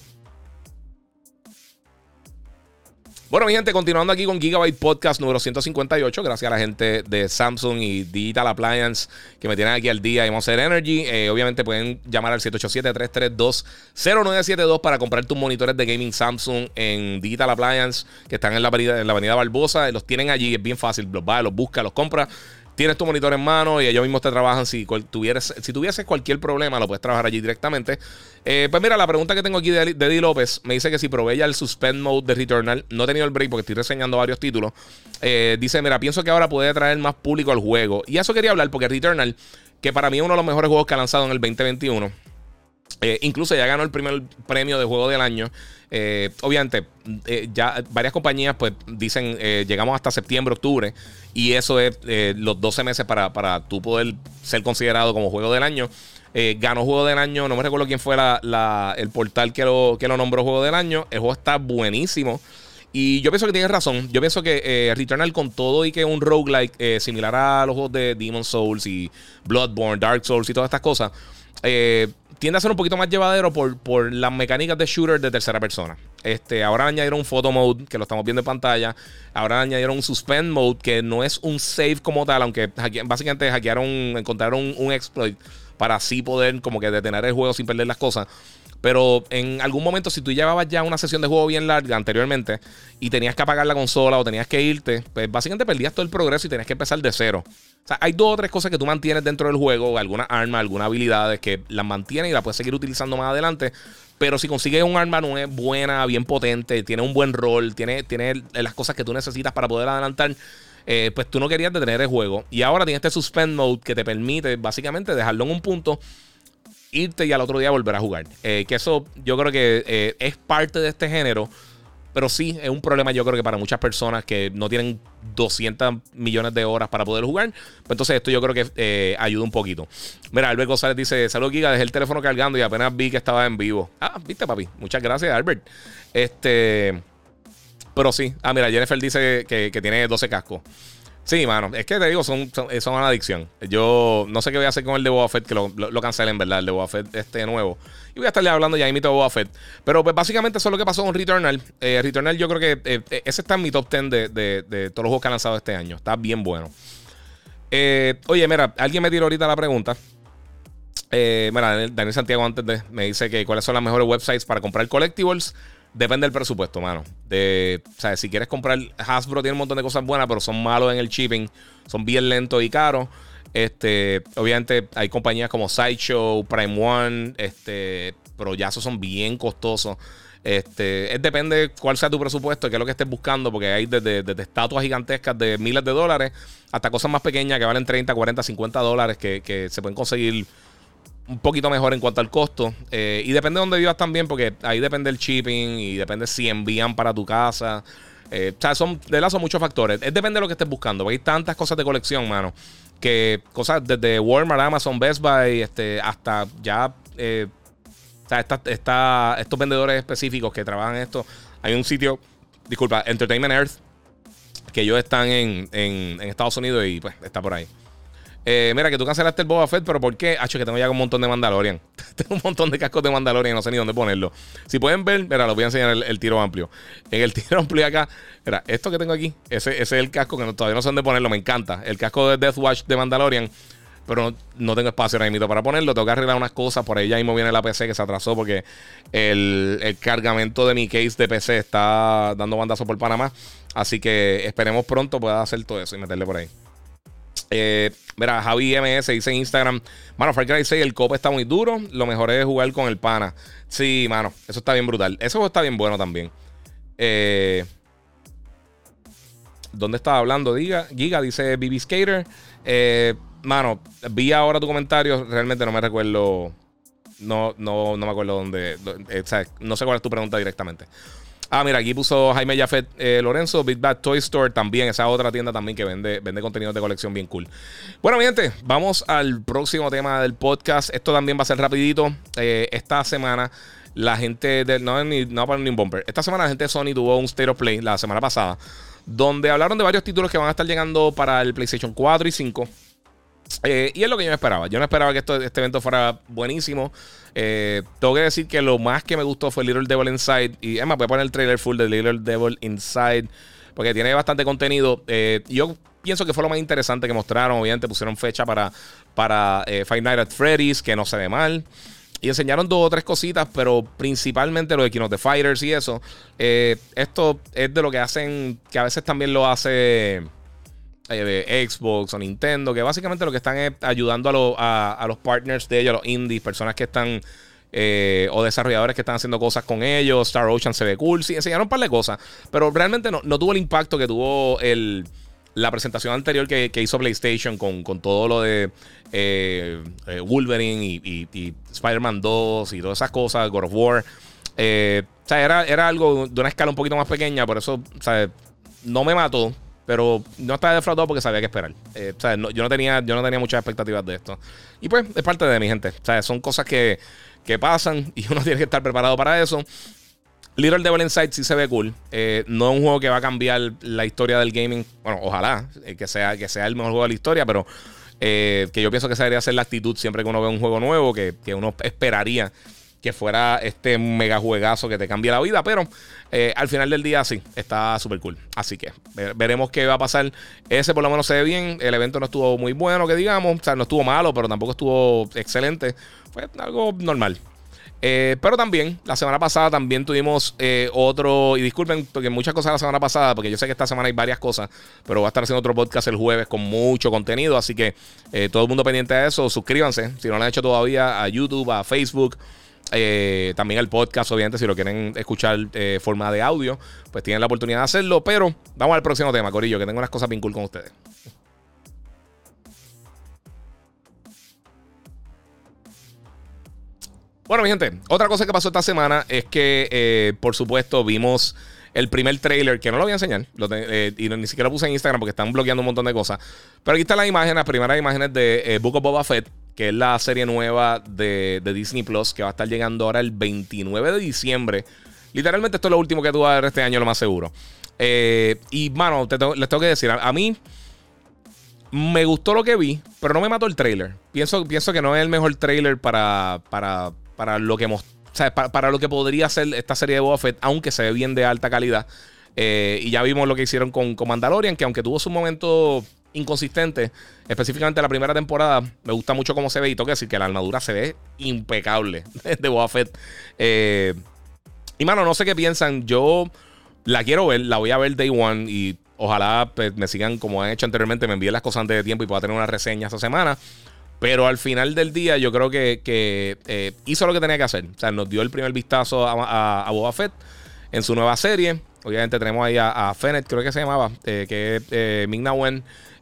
Bueno, mi gente, continuando aquí con Gigabyte Podcast número 158. Gracias a la gente de Samsung y Digital Appliance que me tienen aquí al día y Monster Energy. Eh, obviamente pueden llamar al 787-332-0972 para comprar tus monitores de gaming Samsung en Digital Appliance que están en la avenida, en la avenida Barbosa. Los tienen allí, es bien fácil. Los va, los busca, los compra tienes tu monitor en mano y ellos mismos te trabajan. Si, tuvieras, si tuvieses cualquier problema, lo puedes trabajar allí directamente. Eh, pues mira, la pregunta que tengo aquí de, Eddie López me dice que si probé ya el Suspend Mode de Returnal, no he tenido el break porque estoy reseñando varios títulos. Eh, dice, mira, pienso que ahora puede traer más público al juego. Y eso quería hablar porque Returnal, que para mí es uno de los mejores juegos que ha lanzado en el 2021. Eh, incluso ya ganó el primer premio de juego del año. Eh, obviamente, eh, ya varias compañías pues dicen llegamos hasta septiembre, octubre. Y eso es los 12 meses para, para tú poder ser considerado como juego del año. Ganó juego del año. No me recuerdo quién fue la, el portal que lo, que lo nombró juego del año. El juego está buenísimo. Y yo pienso que tienes razón. Yo pienso que eh, Returnal con todo y que un roguelike eh, similar a los juegos de Demon Souls y Bloodborne, Dark Souls y todas estas cosas, eh, tiende a ser un poquito más llevadero por, por las mecánicas de shooter de tercera persona. Este, ahora añadieron un photo mode que lo estamos viendo en pantalla. Ahora añadieron un suspend mode que no es un save como tal, aunque básicamente hackearon, encontraron un exploit para así poder como que detener el juego sin perder las cosas. Pero en algún momento, si tú llevabas ya una sesión de juego bien larga anteriormente y tenías que apagar la consola o tenías que irte, pues básicamente perdías todo el progreso y tenías que empezar de cero. O sea, hay dos o tres cosas que tú mantienes dentro del juego, alguna arma, alguna habilidades que las mantienes y las puedes seguir utilizando más adelante. Pero si consigues un arma es buena, bien potente, tiene un buen rol, tiene, tiene las cosas que tú necesitas para poder adelantar, eh, pues tú no querías detener el juego. Y ahora tienes este suspend mode que te permite básicamente dejarlo en un punto irte y al otro día volver a jugar. Eh, que eso yo creo que eh, es parte de este género. Pero sí, es un problema yo creo que para muchas personas que no tienen 200 millones de horas para poder jugar. Pues entonces esto yo creo que eh, ayuda un poquito. Mira, Albert González dice, salud Giga, dejé el teléfono cargando y apenas vi que estaba en vivo. Ah, viste papi. Muchas gracias Albert. Este... Pero sí. Ah, mira, Jennifer dice que, que tiene 12 cascos. Sí, mano. Es que te digo, son, son, una adicción. Yo no sé qué voy a hacer con el de Boba Fett, que lo, lo, cancelen, ¿verdad? El de Boba Fett este nuevo. Y voy a estarle hablando ya mito de Boba Fett. Pero pues básicamente eso es lo que pasó con Returnal. Eh, Returnal yo creo que eh, eh, ese está en mi top 10 de, de, todos los juegos que han lanzado este año. Está bien bueno. oye, mira, alguien me tiró ahorita la pregunta. mira, Daniel Santiago antes de, me dice que cuáles son las mejores websites para comprar collectibles. Depende del presupuesto, mano. De, o sea, si quieres comprar Hasbro tiene un montón de cosas buenas, pero son malos en el shipping, son bien lentos y caros. Este, obviamente hay compañías como Sideshow, Prime One, este, pero ya esos son bien costosos. Este, es, depende cuál sea tu presupuesto, qué es lo que estés buscando, porque hay desde, estatuas gigantescas de miles de dólares hasta cosas más pequeñas que valen 30, 40, 50 dólares que, que se pueden conseguir un poquito mejor en cuanto al costo. Eh, y depende de dónde vivas también, porque ahí depende el shipping y depende si envían para tu casa. Eh, o sea, son, de verdad son muchos factores. Es depende de lo que estés buscando, hay tantas cosas de colección, mano. Que cosas desde Walmart, Amazon, Best Buy, este, hasta ya. Eh, o sea, está, estos vendedores específicos que trabajan esto. Hay un sitio, disculpa, Entertainment Earth, que ellos están en, en Estados Unidos y pues está por ahí. Eh, mira, que tú cancelaste el Boba Fett, pero ¿por qué? Hacho, que tengo ya un montón de Mandalorian. tengo un montón de cascos de Mandalorian, no sé ni dónde ponerlo. Si pueden ver, mira, los voy a enseñar el, tiro amplio. En el tiro amplio acá, mira, esto que tengo aquí, ese, es el casco que todavía no sé dónde ponerlo, me encanta. El casco de Death Watch de Mandalorian, pero no, tengo espacio ahora mismo para ponerlo. Tengo que arreglar unas cosas. Por ahí ya mismo viene la PC que se atrasó porque el, cargamento de mi case de PC está dando bandazo por Panamá. Así que esperemos pronto pueda hacer todo eso y meterle por ahí. Eh, mira, Javi MS dice en Instagram: Mano, Far Cry 6, el copo está muy duro. Lo mejor es jugar con el pana. Sí, mano, eso está bien brutal. Eso está bien bueno también. Eh, ¿Dónde estaba hablando? Giga, Giga dice BB Skater. Eh, mano, vi ahora tu comentario. Realmente no me recuerdo. No, no, no me acuerdo dónde. no sé cuál es tu pregunta directamente. Ah, mira, aquí puso Jaime Jafet eh, Lorenzo, Big Bad Toy Store también, esa otra tienda también que vende, vende contenidos de colección bien cool. Bueno, mi gente, vamos al próximo tema del podcast. Esto también va a ser rapidito. Eh, esta semana la gente de... No, ni, no para ni un bumper. Esta semana la gente de Sony tuvo un State of Play la semana pasada, donde hablaron de varios títulos que van a estar llegando para el PlayStation 4 y 5. Eh, y es lo que yo me esperaba. Yo no esperaba que esto, este evento fuera buenísimo. Eh, tengo que decir que lo más que me gustó fue Little Devil Inside. Y es más, voy a poner el trailer full de Little Devil Inside. Porque tiene bastante contenido. Eh, yo pienso que fue lo más interesante que mostraron. Obviamente pusieron fecha para, para Five Nights at Freddy's, que no se ve mal. Y enseñaron dos o tres cositas, pero principalmente lo de Kino the Fighters y eso. esto es de lo que hacen, que a veces también lo hace eh, Xbox o Nintendo, que básicamente lo que están es ayudando a, los partners de ellos, a los indies, personas que están eh, o desarrolladores que están haciendo cosas con ellos. Star Ocean se ve cool, sí, enseñaron un par de cosas, pero realmente no, tuvo el impacto que tuvo el, la presentación anterior que, hizo PlayStation con, todo lo de eh, Wolverine y, Spider-Man 2 y todas esas cosas, God of War. o sea, era, era algo de una escala un poquito más pequeña, por eso, o no me mató pero no estaba defraudado porque sabía que esperar. Eh, yo, no tenía, yo no tenía muchas expectativas de esto. Y pues es parte de mi gente. Son cosas que, que pasan y uno tiene que estar preparado para eso. Little Devil Inside sí se ve cool. Eh, no es un juego que va a cambiar la historia del gaming. Bueno, ojalá eh, que, sea, que sea el mejor juego de la historia, pero que yo pienso que esa debería ser la actitud siempre que uno ve un juego nuevo, que, que uno esperaría que fuera este mega juegazo que te cambie la vida, pero eh, al final del día sí, está súper cool. Así que veremos qué va a pasar. Ese por lo menos se ve bien. El evento no estuvo muy bueno, que digamos. O sea, no estuvo malo, pero tampoco estuvo excelente. Fue algo normal. Eh, pero también, la semana pasada también tuvimos eh, otro, y disculpen porque muchas cosas la semana pasada, porque yo sé que esta semana hay varias cosas, pero voy a estar haciendo otro podcast el jueves con mucho contenido, así que todo el mundo pendiente de eso, suscríbanse, si no lo han hecho todavía, a YouTube, a Facebook. Eh, también el podcast, obviamente, si lo quieren escuchar eh, forma de audio, pues tienen la oportunidad de hacerlo. Pero vamos al próximo tema, Corillo, que tengo unas cosas bien cool con ustedes. Bueno, mi gente, otra cosa que pasó esta semana es que, eh, por supuesto, vimos el primer trailer, que no lo voy a enseñar, y ni siquiera lo puse en Instagram porque están bloqueando un montón de cosas. Pero aquí están las imágenes, las primeras imágenes de Book of Boba Fett que es la serie nueva de, Disney Plus, que va a estar llegando ahora el 29 de diciembre. Literalmente esto es lo último que tú vas a ver este año, lo más seguro. Eh, y, mano, les tengo que decir, a, mí me gustó lo que vi, pero no me mató el trailer. Pienso, pienso que no es el mejor trailer para, para, para lo que para, lo que podría ser esta serie de Boba Fett, aunque se ve bien de alta calidad. Eh, y ya vimos lo que hicieron con, con Mandalorian, que aunque tuvo su momento inconsistente. Específicamente la primera temporada, me gusta mucho cómo se ve y tengo que decir que la armadura se ve impecable de Boba Fett. Eh, y mano, no sé qué piensan. Yo la quiero ver, la voy a ver day one y ojalá pues, me sigan como han hecho anteriormente, me envíen las cosas antes de tiempo y pueda tener una reseña esta semana. Pero al final del día, yo creo que, eh, hizo lo que tenía que hacer. O sea, nos dio el primer vistazo a, Boba Fett en su nueva serie. Obviamente tenemos ahí a, a creo que se llamaba, eh, que es eh.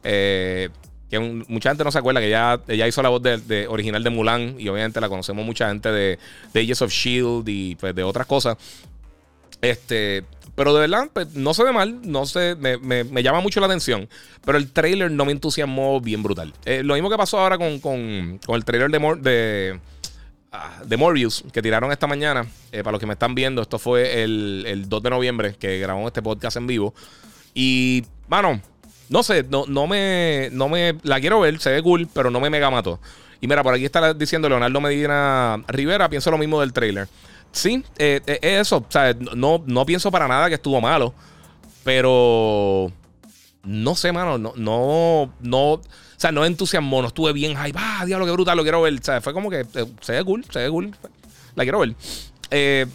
Eh, que mucha gente no se acuerda que ella, ella hizo la voz de, original de Mulan y obviamente la conocemos mucha gente de, de Ages of Shield y pues, de otras cosas. Este, pero de verdad, pues, no se ve mal, no sé, me, llama mucho la atención. Pero el trailer no me entusiasmó bien brutal. Eh, lo mismo que pasó ahora con, el trailer de, de, ah, de Morbius que tiraron esta mañana. Eh, para los que me están viendo, esto fue el, el 2 de noviembre que grabamos este podcast en vivo. Y, mano, no sé, no, no, me, no me. La quiero ver, se ve cool, pero no me mega mató. Y mira, por aquí está diciendo Leonardo Medina Rivera, pienso lo mismo del trailer. Sí, eh, eh, es eso. O sea, no, no pienso para nada que estuvo malo. Pero. No sé, mano. No, no, no. O sea, no entusiasmó, no estuve bien hype. Ah, diablo, qué brutal, lo quiero ver. O sea, fue como que eh, se ve cool, se ve cool. La quiero ver. Eh,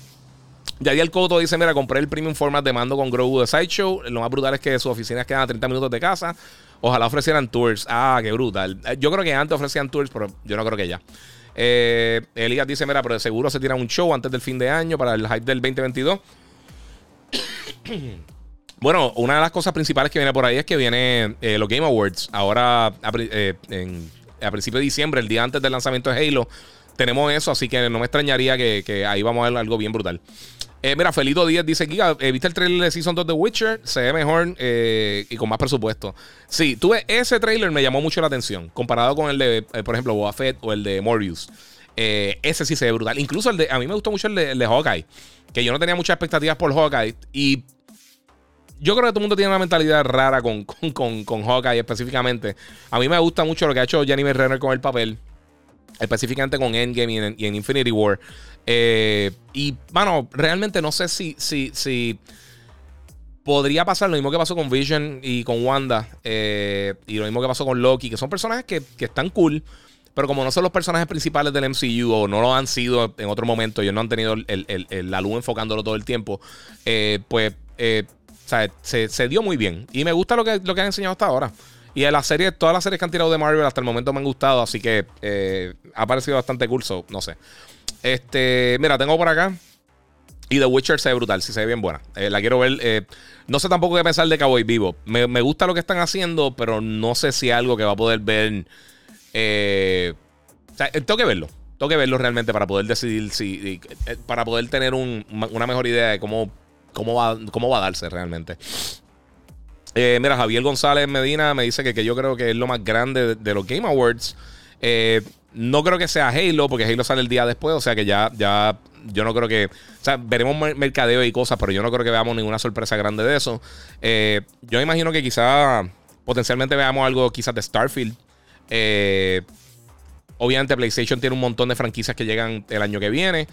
el Coto dice: Mira, compré el premium format de mando con Grogu de Sideshow. Lo más brutal es que sus oficinas quedan a 30 minutos de casa. Ojalá ofrecieran tours. Ah, qué brutal. Eh, yo creo que antes ofrecían tours, pero yo no creo que ya. Eh, Elías dice: Mira, pero de seguro se tira un show antes del fin de año para el hype del 2022. bueno, una de las cosas principales que viene por ahí es que viene eh, los Game Awards. Ahora, a, en, a principios de diciembre, el día antes del lanzamiento de Halo tenemos eso, así que no me extrañaría que, ahí vamos a ver algo bien brutal. Eh, mira, Felito Díaz dice: Giga, eh, ¿viste el trailer de Season 2 de Witcher? Se ve mejor eh, y con más presupuesto. Sí, tuve ese trailer, me llamó mucho la atención. Comparado con el de, por ejemplo, Boba Fett o el de Morbius. ese sí se ve brutal. Incluso el de. A mí me gustó mucho el de, Hawkeye. Que yo no tenía muchas expectativas por Hawkeye. Y yo creo que todo el mundo tiene una mentalidad rara con, con, con, Hawkeye específicamente. A mí me gusta mucho lo que ha hecho Jennifer Renner con el papel específicamente con Endgame y en, Infinity War. Eh, y, bueno, realmente no sé si, si, si podría pasar lo mismo que pasó con Vision y con Wanda. Eh, y lo mismo que pasó con Loki, que son personajes que, están cool. Pero como no son los personajes principales del MCU o no lo han sido en otro momento, ellos no han tenido la luz enfocándolo todo el tiempo, eh, pues se, se, dio muy bien. Y me gusta lo que, lo que han enseñado hasta ahora. Y de la serie, todas las series que han tirado de Marvel hasta el momento me han gustado, así que eh, ha parecido bastante curso, no sé. Este, mira, tengo por acá. Y The Witcher se ve brutal, sí se ve bien buena. Eh, la quiero ver. Eh, no sé tampoco qué pensar de Cowboy Vivo. Me, gusta lo que están haciendo, pero no sé si algo que va a poder ver. o sea, tengo que verlo. Tengo que verlo realmente para poder decidir si. para poder tener una mejor idea de cómo, cómo, va, cómo va a darse realmente. Eh, mira, Javier González Medina me dice que, que, yo creo que es lo más grande de, los Game Awards. Eh, no creo que sea Halo, porque Halo sale el día después, o sea que ya, ya yo no creo que. O sea, veremos mercadeo y cosas, pero yo no creo que veamos ninguna sorpresa grande de eso. Eh, yo imagino que quizá potencialmente veamos algo quizás de Starfield. obviamente PlayStation tiene un montón de franquicias que llegan el año que viene.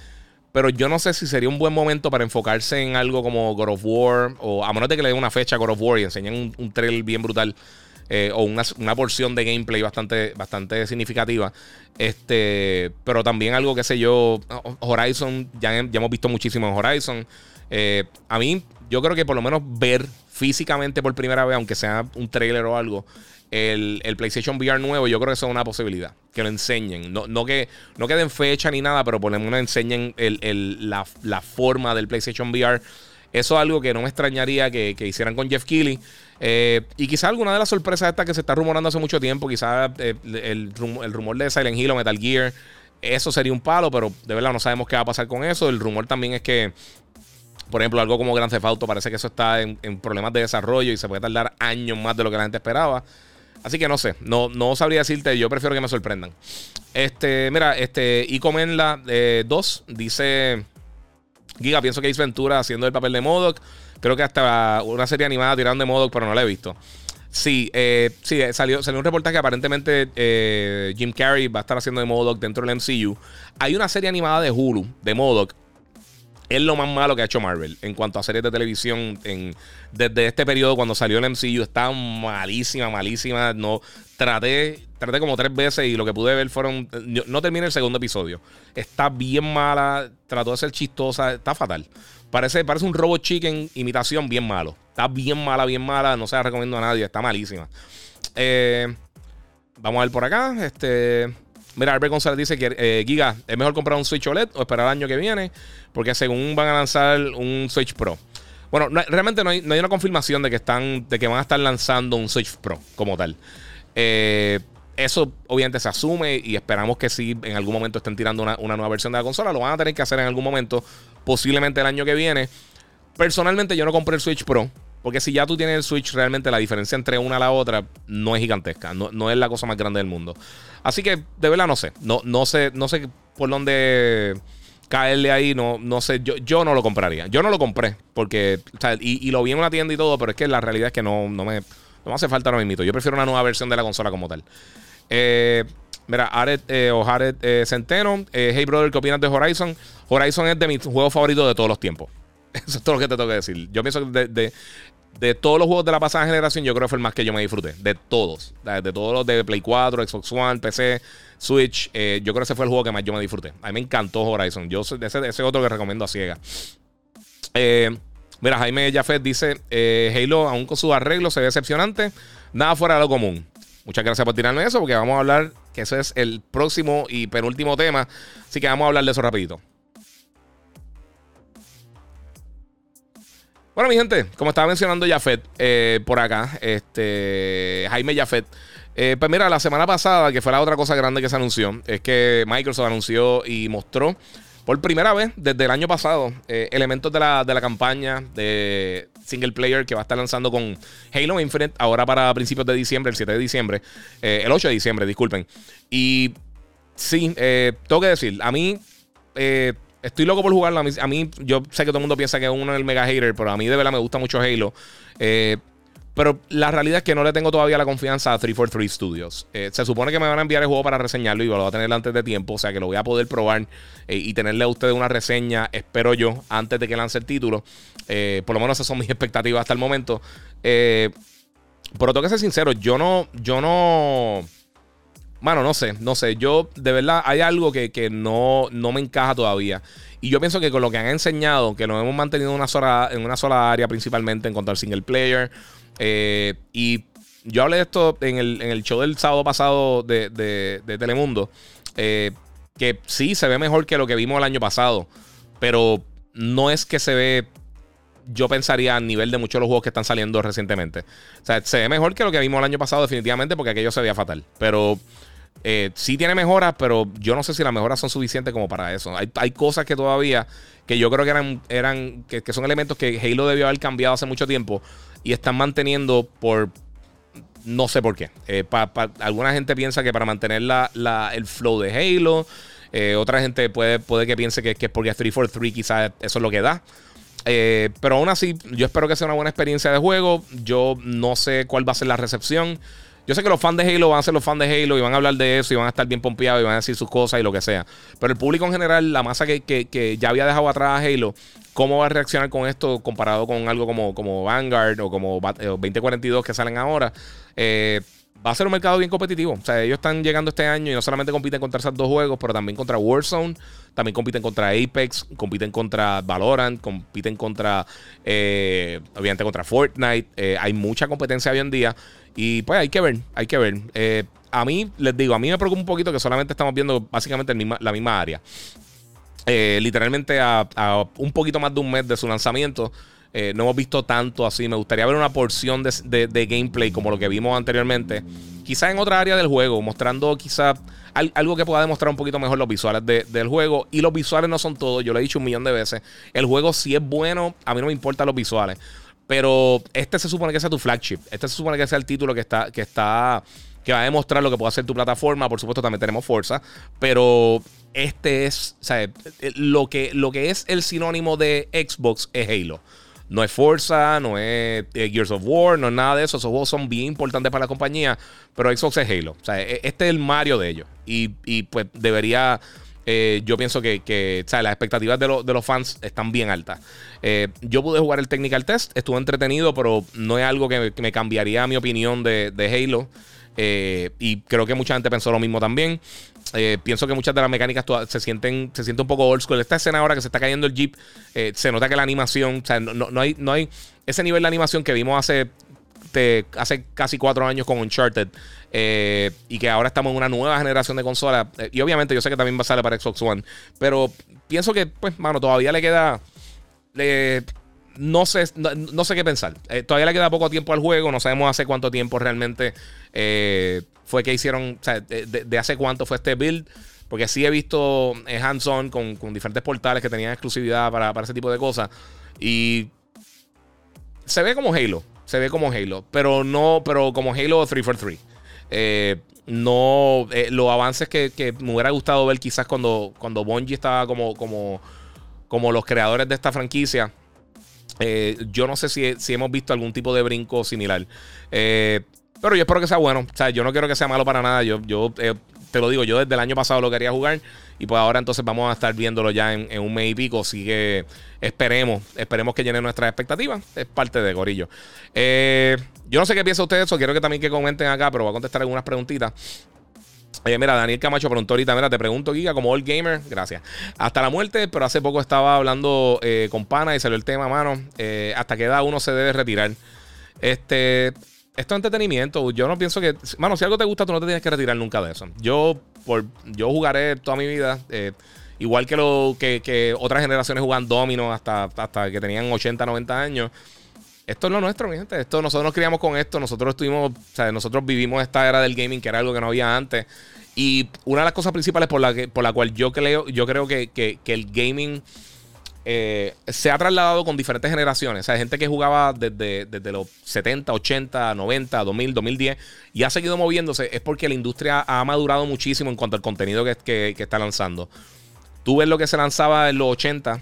Pero yo no sé si sería un buen momento para enfocarse en algo como God of War. O a menos que le den una fecha a God of War y enseñen un, un trailer bien brutal. Eh, o una, porción de gameplay bastante, bastante significativa. Este, pero también algo, que sé yo, Horizon, ya, ya hemos visto muchísimo en Horizon. Eh, a mí, yo creo que por lo menos ver físicamente por primera vez, aunque sea un trailer o algo, el, PlayStation VR nuevo, yo creo que eso es una posibilidad. Que lo enseñen. No, no, que, no den fecha ni nada, pero por lo menos enseñen la, forma del PlayStation VR. Eso es algo que no me extrañaría que, hicieran con Jeff Keighley. Eh, y quizá alguna de las sorpresas estas que se está rumorando hace mucho tiempo, quizá eh, el, rumor de Silent Hill o Metal Gear, eso sería un palo, pero de verdad no sabemos qué va a pasar con eso. El rumor también es que por ejemplo, algo como Grand Theft Auto parece que eso está en, problemas de desarrollo y se puede tardar años más de lo que la gente esperaba. Así que no sé, no, no sabría decirte, yo prefiero que me sorprendan. Este, mira, este, Icomenla 2 eh, dice: Giga, pienso que Ace Ventura haciendo el papel de Modoc. Creo que hasta una serie animada tirando de Modoc, pero no la he visto. Sí, eh, sí salió, salió un reportaje que aparentemente eh, Jim Carrey va a estar haciendo de Modoc dentro del MCU. Hay una serie animada de Hulu de Modoc es lo más malo que ha hecho Marvel en cuanto a series de televisión desde este periodo cuando salió el MCU. Está malísima, malísima. No, traté, traté como tres veces y lo que pude ver fueron... No terminé el segundo episodio. Está bien mala, trató de ser chistosa, está fatal. Parece, parece un Robot Chicken imitación bien malo. Está bien mala, bien mala. No se la recomiendo a nadie. Está malísima. Eh, vamos a ver por acá. Este... Mira, Albert González dice que eh, Giga, ¿es mejor comprar un Switch OLED o esperar el año que viene? Porque según van a lanzar un Switch Pro. Bueno, realmente no hay, una confirmación de que están. de que van a estar lanzando un Switch Pro como tal. Eh, eso obviamente se asume y esperamos que si en algún momento estén tirando una, una, nueva versión de la consola. Lo van a tener que hacer en algún momento, posiblemente el año que viene. Personalmente yo no compré el Switch Pro porque si ya tú tienes el Switch, realmente la diferencia entre una a la otra no es gigantesca. No, es la cosa más grande del mundo. Así que, de verdad, no sé. No, no sé, no sé por dónde caerle ahí. No, no sé. Yo, yo no lo compraría. Yo no lo compré. Porque. y, lo vi en una tienda y todo. Pero es que la realidad es que no, no me. No hace falta ahora mismo. Yo prefiero una nueva versión de la consola como tal. Eh, mira, Aret eh, o Jared eh, Centeno. hey, brother, ¿qué opinas de Horizon? Horizon es de mis juegos favoritos de todos los tiempos. Eso es todo lo que te tengo que decir. Yo pienso que de todos los juegos de la pasada generación, yo creo que fue el más que yo me disfruté. De todos. De todos los de Play 4, Xbox One, PC, Switch. Eh, yo creo que ese fue el juego que más yo me disfruté. A mí me encantó Horizon. Yo ese, ese otro que recomiendo a ciega. Eh, mira, Jaime Jafet dice: eh, Halo, aún con su arreglo, se ve decepcionante. Nada fuera de lo común. Muchas gracias por tirarme eso, porque vamos a hablar, que ese es el próximo y penúltimo tema. Así que vamos a hablar de eso rapidito. Bueno, mi gente, como estaba mencionando Jafet eh, por acá, este Jaime Jafet. Eh, pues mira, la semana pasada, que fue la otra cosa grande que se anunció, es que Microsoft anunció y mostró por primera vez desde el año pasado eh, elementos de la, de la campaña de single player que va a estar lanzando con Halo Infinite ahora para principios de diciembre, el 7 de diciembre, el 8 de diciembre, disculpen. Y sí, tengo que decir, a mí Estoy loco por jugarlo. A mí, yo sé que todo el mundo piensa que uno es el mega hater, pero a mí de verdad me gusta mucho Halo. Eh, pero la realidad es que no le tengo todavía la confianza a 343 Studios. Eh, se supone que me van a enviar el juego para reseñarlo y lo voy a tener antes de tiempo. O sea que lo voy a poder probar eh, y tenerle a ustedes una reseña, espero yo, antes de que lance el título. por lo menos esas son mis expectativas hasta el momento. pero tengo que ser sincero, yo no, yo no. Mano, no sé, no sé. Yo, de verdad, hay algo que, no, no me encaja todavía. Y yo pienso que con lo que han enseñado, que nos hemos mantenido en una sola, en una sola área, principalmente en cuanto al single player. Eh, y yo hablé de esto en el, show del sábado pasado de, Telemundo. Eh, que sí se ve mejor que lo que vimos el año pasado. Pero no es que se ve yo pensaría a nivel de muchos de los juegos que están saliendo recientemente. O sea, se ve mejor que lo que vimos el año pasado, definitivamente, porque aquello se veía fatal. Pero eh, sí tiene mejoras, pero yo no sé si las mejoras son suficientes como para eso. Hay, cosas que todavía, que yo creo que eran, eran que, son elementos que Halo debió haber cambiado hace mucho tiempo. y están manteniendo por no sé por qué. Eh, alguna gente piensa que para mantener la, el flow de Halo. Eh, otra gente puede, puede que piense que, que es porque 343 quizás eso es lo que da. Pero aún así, yo espero que sea una buena experiencia de juego. Yo no sé cuál va a ser la recepción. Yo sé que los fans de Halo van a ser los fans de Halo y van a hablar de eso y van a estar bien pompeados y van a decir sus cosas y lo que sea. Pero el público en general, la masa que, ya había dejado atrás a Halo, ¿cómo va a reaccionar con esto comparado con algo como, como Vanguard o como 2042 que salen ahora? Eh, va a ser un mercado bien competitivo. O sea, ellos están llegando este año y no solamente compiten contra esos dos juegos, pero también contra Warzone, también compiten contra Apex, compiten contra Valorant, compiten contra, eh, obviamente, contra Fortnite. Eh, hay mucha competencia hoy en día y pues hay que ver, hay que ver. Eh, a mí, les digo, a mí me preocupa un poquito que solamente estamos viendo básicamente la misma área. literalmente a, un poquito más de un mes de su lanzamiento. Eh, no hemos visto tanto así. Me gustaría ver una porción de, gameplay como lo que vimos anteriormente. Quizá en otra área del juego, mostrando quizá algo que pueda demostrar un poquito mejor los visuales del juego. Y los visuales no son todo, yo lo he dicho un millón de veces. El juego si es bueno, a mí no me importan los visuales. Pero este se supone que sea tu flagship. Este se supone que sea el título que está, que está, que va a demostrar lo que puede hacer tu plataforma. Por supuesto, también tenemos Forza. Pero este es, o lo que, lo que es el sinónimo de Xbox es Halo. No es Forza, no es eh, Gears of War, no es nada de eso. Esos juegos son bien importantes para la compañía, pero Xbox es Halo. O sea, e, este es el Mario de ellos. Y, pues debería... Eh, yo pienso que, que las expectativas de, los fans están bien altas. Eh, yo pude jugar el Technical Test, estuvo entretenido, pero no es algo que, me cambiaría mi opinión de, de Halo. y creo que mucha gente pensó lo mismo también. Eh, pienso que muchas de las mecánicas se sienten se siente un poco old school. Esta escena ahora que se está cayendo el Jeep, eh, se nota que la animación, o sea, no, hay, no hay ese nivel de animación que vimos hace, hace casi cuatro años con Uncharted eh, y que ahora estamos en una nueva generación de consolas. y obviamente yo sé que también va a salir para Xbox One, pero pienso que, pues, mano, todavía le queda... no sé, no, sé qué pensar. todavía le queda poco tiempo al juego. No sabemos hace cuánto tiempo realmente fue que hicieron, o sea, de, hace cuánto fue este build. Porque sí he visto eh, hands-on con, diferentes portales que tenían exclusividad para, ese tipo de cosas. Y se ve como Halo. Se ve como Halo. Pero no, pero como Halo 343. Eh, no, eh, los avances que, me hubiera gustado ver quizás cuando, cuando Bungie estaba como, como, como los creadores de esta franquicia. yo no sé si, si, hemos visto algún tipo de brinco similar. Eh, pero yo espero que sea bueno. O sea, yo no quiero que sea malo para nada. Yo, yo eh, te lo digo, yo desde el año pasado lo quería jugar. Y pues ahora entonces vamos a estar viéndolo ya en, un mes y pico. Así que esperemos, esperemos que llene nuestras expectativas. Es parte de Gorillo. Eh, yo no sé qué piensa ustedes eso. Quiero que también que comenten acá, pero voy a contestar algunas preguntitas. Oye, mira, Daniel Camacho preguntó ahorita, mira, te pregunto, Giga, como old gamer, gracias. Hasta la muerte, pero hace poco estaba hablando eh, con Pana y salió el tema, mano. hasta qué edad uno se debe retirar. Este, esto es entretenimiento. Yo no pienso que. Mano, si algo te gusta, tú no te tienes que retirar nunca de eso. Yo, por, yo jugaré toda mi vida. Eh, igual que, lo, que, otras generaciones jugan domino hasta, hasta que tenían 80, 90 años. Esto es lo nuestro, mi gente. Esto, nosotros nos criamos con esto. Nosotros estuvimos. O sea, nosotros vivimos esta era del gaming, que era algo que no había antes. Y una de las cosas principales por la, que, por la cual yo creo, yo creo que, que el gaming eh, se ha trasladado con diferentes generaciones. O sea, gente que jugaba desde, desde, los 70, 80, 90, 2000, 2010 y ha seguido moviéndose. Es porque la industria ha madurado muchísimo en cuanto al contenido que, está lanzando. Tú ves lo que se lanzaba en los 80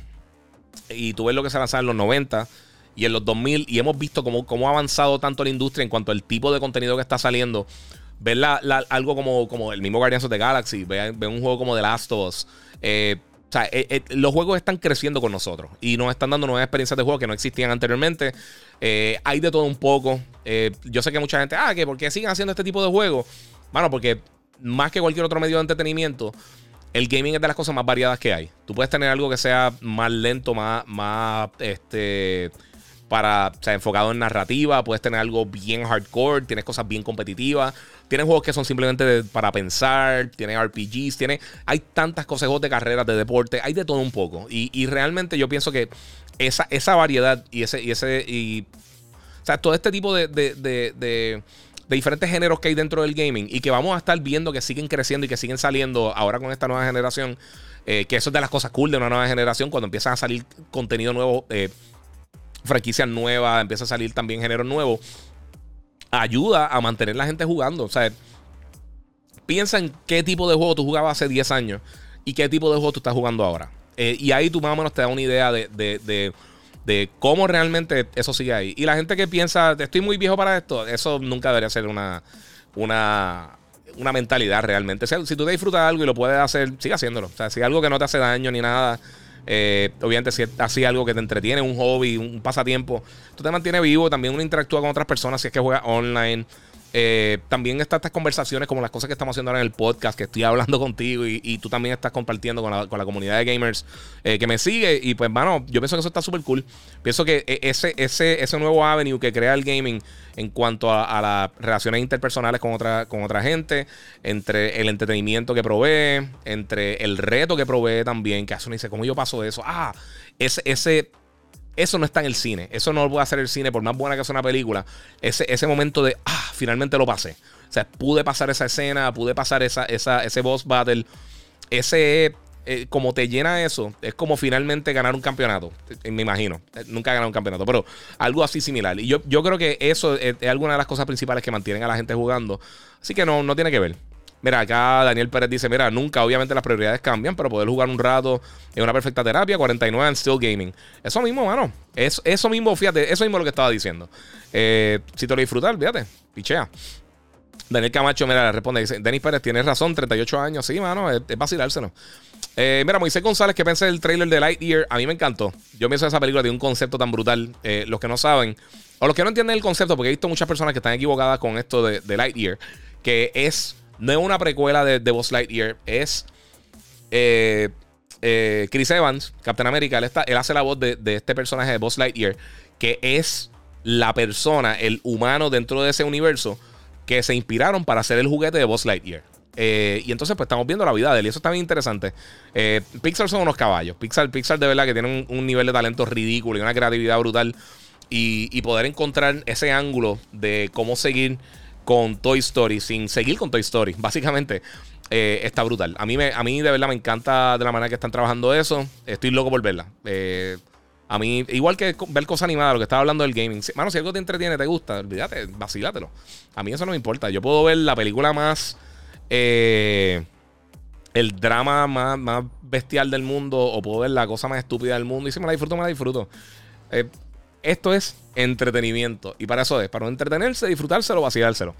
y tú ves lo que se lanzaba en los 90 y en los 2000 y hemos visto cómo, cómo ha avanzado tanto la industria en cuanto al tipo de contenido que está saliendo. Ver algo como, como el mismo Guardians of the Galaxy, ver, un juego como The Last of Us. Eh, o sea, eh, eh, los juegos están creciendo con nosotros y nos están dando nuevas experiencias de juego que no existían anteriormente. Eh, hay de todo un poco. yo sé que mucha gente, ah, que ¿por qué siguen haciendo este tipo de juegos? Bueno, porque más que cualquier otro medio de entretenimiento, el gaming es de las cosas más variadas que hay. Tú puedes tener algo que sea más lento, más, más, este, para, o enfocado en narrativa. Puedes tener algo bien hardcore, tienes cosas bien competitivas. Tienes juegos que son simplemente para pensar, tienes RPGs, tiene, hay tantas cosas, de carreras, de deporte, hay de todo un poco. Y, realmente yo pienso que esa, esa variedad y ese, y ese, y, o sea, todo este tipo de, de, de, diferentes géneros que hay dentro del gaming y que vamos a estar viendo que siguen creciendo y que siguen saliendo ahora con esta nueva generación. Eh, que eso es de las cosas cool de una nueva generación cuando empiezan a salir contenido nuevo. Eh, franquicias nuevas, empieza a salir también género nuevo, ayuda a mantener la gente jugando. O sea, piensa en qué tipo de juego tú jugabas hace 10 años y qué tipo de juego tú estás jugando ahora. Eh, y ahí tú más o menos te da una idea de, de, de, cómo realmente eso sigue ahí. Y la gente que piensa, estoy muy viejo para esto, eso nunca debería ser una, una, una mentalidad realmente. si tú te disfrutas algo y lo puedes hacer, sigue haciéndolo. O sea, si algo que no te hace daño ni nada, eh, obviamente, si es así algo que te entretiene, un hobby, un pasatiempo, tú te mantienes vivo. También uno interactúa con otras personas si es que juega online. Eh, también están estas conversaciones como las cosas que estamos haciendo ahora en el podcast, que estoy hablando contigo y, tú también estás compartiendo con la, comunidad de gamers eh, que me sigue. Y pues, bueno, yo pienso que eso está súper cool. Pienso que e, ese, ese, ese nuevo avenue que crea el gaming en cuanto a, las relaciones interpersonales con otra, con otra gente, entre el entretenimiento que provee, entre el reto que provee también, que hace uno dice, ¿cómo yo paso de eso? Ah, ese, ese eso no está en el cine. Eso no lo puede hacer el cine, por más buena que sea una película. Ese, ese momento de, ah, finalmente lo pasé. O sea, pude pasar esa escena, pude pasar esa, esa, ese boss battle. Ese, eh, como te llena eso, es como finalmente ganar un campeonato. Eh, me imagino. Eh, nunca he ganado un campeonato, pero algo así similar. Y yo, yo creo que eso es, alguna de las cosas principales que mantienen a la gente jugando. Así que no, no tiene que ver. Mira, acá Daniel Pérez dice: Mira, nunca, obviamente las prioridades cambian, pero poder jugar un rato es una perfecta terapia. 49 and still gaming. Eso mismo, mano. Es, eso mismo, fíjate, eso mismo es lo que estaba diciendo. Eh, si te lo disfrutas, fíjate, pichea. Daniel Camacho, mira, responde: dice, Denis Pérez, tienes razón, 38 años. Sí, mano, es, es vacilárselo. Eh, mira, Moisés González, ¿qué pensé del trailer de Lightyear? A mí me encantó. Yo pienso que esa película tiene un concepto tan brutal. Eh, los que no saben, o los que no entienden el concepto, porque he visto muchas personas que están equivocadas con esto de, de Lightyear, que es no es una precuela de, de Buzz Lightyear, es eh, Chris Evans, Captain America. Él, hace la voz de, este personaje de Buzz Lightyear, que es la persona, el humano dentro de ese universo que se inspiraron para hacer el juguete de Buzz Lightyear. Eh, y entonces, pues estamos viendo la vida de él. Y eso está bien interesante. Pixar son unos caballos. Pixar, Pixar de verdad que tiene un, nivel de talento ridículo y una creatividad brutal. y, poder encontrar ese ángulo de cómo seguir con Toy Story, sin seguir con Toy Story, básicamente. Eh, está brutal. A mí, a mí de verdad me encanta de la manera que están trabajando eso. Estoy loco por verla. Eh, a mí, igual que ver cosas animadas, lo que estaba hablando del gaming. Mano, si algo te entretiene, te gusta, olvídate, vacílatelo. A mí eso no me importa. Yo puedo ver la película más. Eh, el drama más, más, bestial del mundo, o puedo ver la cosa más estúpida del mundo. Y si me la disfruto, me la disfruto. Esto es entretenimiento. Y para eso es, para entretenerse, disfrutárselo, vacilárselo.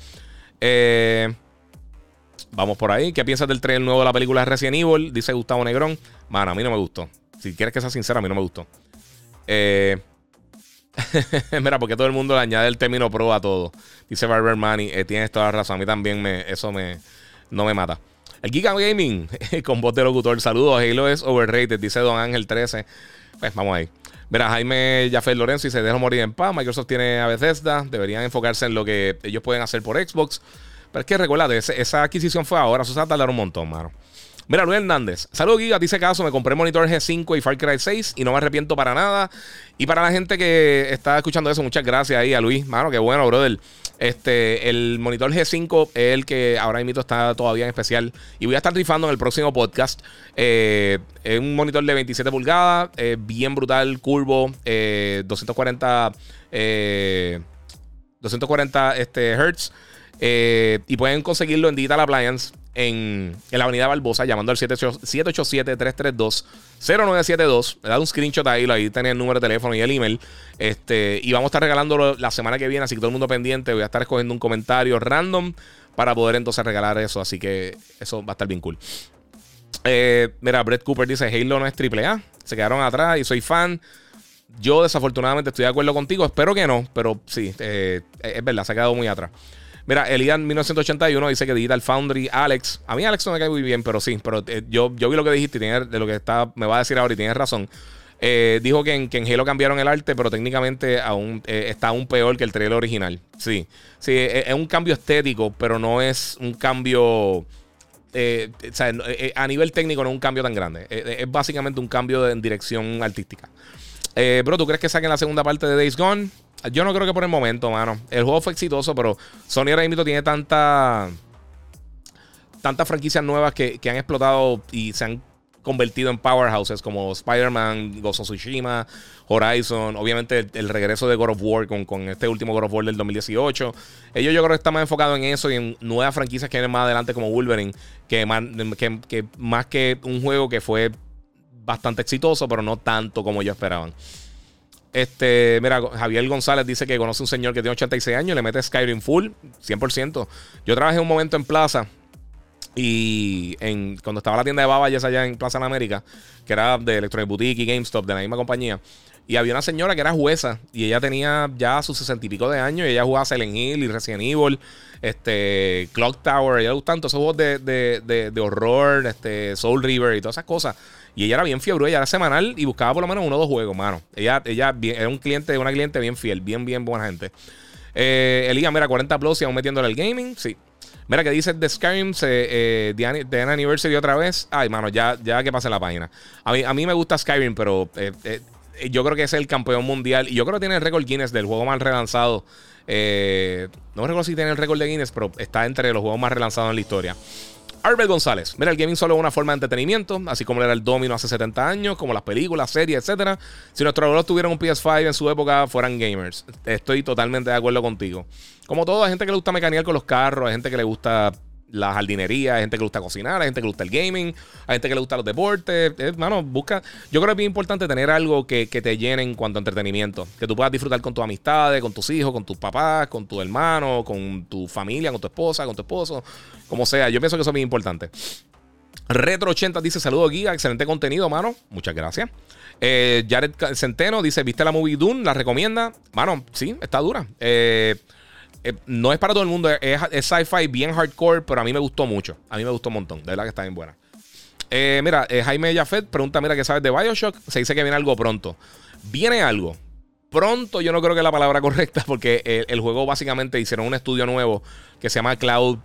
Eh, vamos por ahí. ¿Qué piensas del trailer nuevo de la película Resident Evil? Dice Gustavo Negrón. Mano, a mí no me gustó. Si quieres que sea sincera, a mí no me gustó. Eh, mira, porque todo el mundo le añade el término pro a todo. Dice Barber Money. Eh, tienes toda la razón. A mí también me, eso me, no me mata. El Giga Gaming, con voz de locutor. Saludos. Halo es overrated, dice Don Ángel 13. Pues vamos ahí. Mira, Jaime Jafet Lorenzo y se dejó morir en paz. Microsoft tiene a Bethesda. Deberían enfocarse en lo que ellos pueden hacer por Xbox. Pero es que recuerda, esa adquisición fue ahora. Eso se va a tardar un montón, mano. Mira, Luis Hernández. Saludos, Giga. Dice caso, me compré monitor G5 y Far Cry 6 y no me arrepiento para nada. Y para la gente que está escuchando eso, muchas gracias ahí a Luis. Mano, qué bueno, brother. Este, el monitor G5 es el que ahora mismo está todavía en especial. Y voy a estar rifando en el próximo podcast. Eh, es un monitor de 27 pulgadas, bien brutal, curvo, 240, eh, 240 eh, este, Hertz. y pueden conseguirlo en Digital Appliance en, la avenida Barbosa llamando al 787-332-0972. Le da un screenshot ahí, ahí tenía el número de teléfono y el email. Este, y vamos a estar regalándolo la semana que viene, así que todo el mundo pendiente. Voy a estar escogiendo un comentario random para poder entonces regalar eso. Así que eso va a estar bien cool. Eh, mira, Brett Cooper dice: Halo no es AAA. Se quedaron atrás y soy fan. Yo desafortunadamente estoy de acuerdo contigo. Espero que no, pero sí, eh, es verdad, se ha quedado muy atrás. Mira, Elian 1981 dice que Digital Foundry, Alex. A mí Alex no me cae muy bien, pero sí. Pero eh, yo, yo vi lo que dijiste y de lo que está, me va a decir ahora y tienes razón. Eh, dijo que en, que en, Halo cambiaron el arte, pero técnicamente aún eh, está aún peor que el trailer original. Sí, sí, es, un cambio estético, pero no es un cambio. a nivel técnico no es un cambio tan grande. es básicamente un cambio en dirección artística. bro, ¿tú crees que saquen la segunda parte de Days Gone? Yo no creo que por el momento, mano. El juego fue exitoso, pero Sony ahora tiene tanta. Tantas franquicias nuevas que, han explotado y se han convertido en powerhouses como Spider-Man, of Tsushima, Horizon, obviamente el, regreso de God of War con, con, este último God of War del 2018. Ellos yo creo que están más enfocados en eso y en nuevas franquicias que vienen más adelante como Wolverine, que más que, que, más que un juego que fue bastante exitoso, pero no tanto como ellos esperaban. Este, mira, Javier González dice que conoce un señor que tiene 86 años y le mete Skyrim full, 100%. Yo trabajé un momento en Plaza y en, cuando estaba la tienda de Babayes allá en Plaza de América, que era de Electronic Boutique y GameStop, de la misma compañía. Y había una señora que era jueza y ella tenía ya sus sesenta y pico de años y ella jugaba Silent Hill y Resident Evil, este, Clock Tower, ella gustan todos esos juegos de, de, de, horror, este, Soul River y todas esas cosas. Y ella era bien fiebre, ella era semanal y buscaba por lo menos uno o dos juegos, mano. Ella, ella era un cliente, una cliente bien fiel, bien, bien buena gente. Eh, Elías, mira, 40 plus y aún metiéndole el gaming, sí. Mira, que dice The Skyrim se, eh, Anniversary otra vez. Ay, mano, ya, ya que pase la página. A mí, a mí me gusta Skyrim, pero eh, eh, yo creo que es el campeón mundial. Y yo creo que tiene el récord Guinness del juego más relanzado. no recuerdo si tiene el récord de Guinness, pero está entre los juegos más relanzados en la historia. Arbel González. Mira, el gaming solo es una forma de entretenimiento, así como era el domino hace 70 años, como las películas, series, etc. Si nuestros abuelos tuvieran un PS5 en su época, fueran gamers. Estoy totalmente de acuerdo contigo. Como todo, hay gente que le gusta mecanear con los carros, hay gente que le gusta la jardinería, hay gente que le gusta cocinar, hay gente que le gusta el gaming, hay gente que le gusta los deportes. Hermano, busca. Yo creo que es bien importante tener algo que, te llene en cuanto a entretenimiento. Que tú puedas disfrutar con tus amistades, con tus hijos, con tus papás, con tu hermano, con tu familia, con tu esposa, con tu esposo, como sea. Yo pienso que eso es bien importante. Retro80 dice: Saludos, guía, excelente contenido, mano. Muchas gracias. Eh, Jared Centeno dice: ¿Viste la movie Dune? ¿La recomienda? Mano, sí, está dura. Eh. Eh, no es para todo el mundo, es, sci-fi bien hardcore, pero a mí me gustó mucho. A mí me gustó un montón, de verdad que está bien buena. Eh, mira, eh, Jaime Jafet pregunta, mira, ¿qué sabes de Bioshock? Se dice que viene algo pronto. Viene algo. Pronto yo no creo que es la palabra correcta porque el, juego básicamente hicieron un estudio nuevo que se llama Cloud,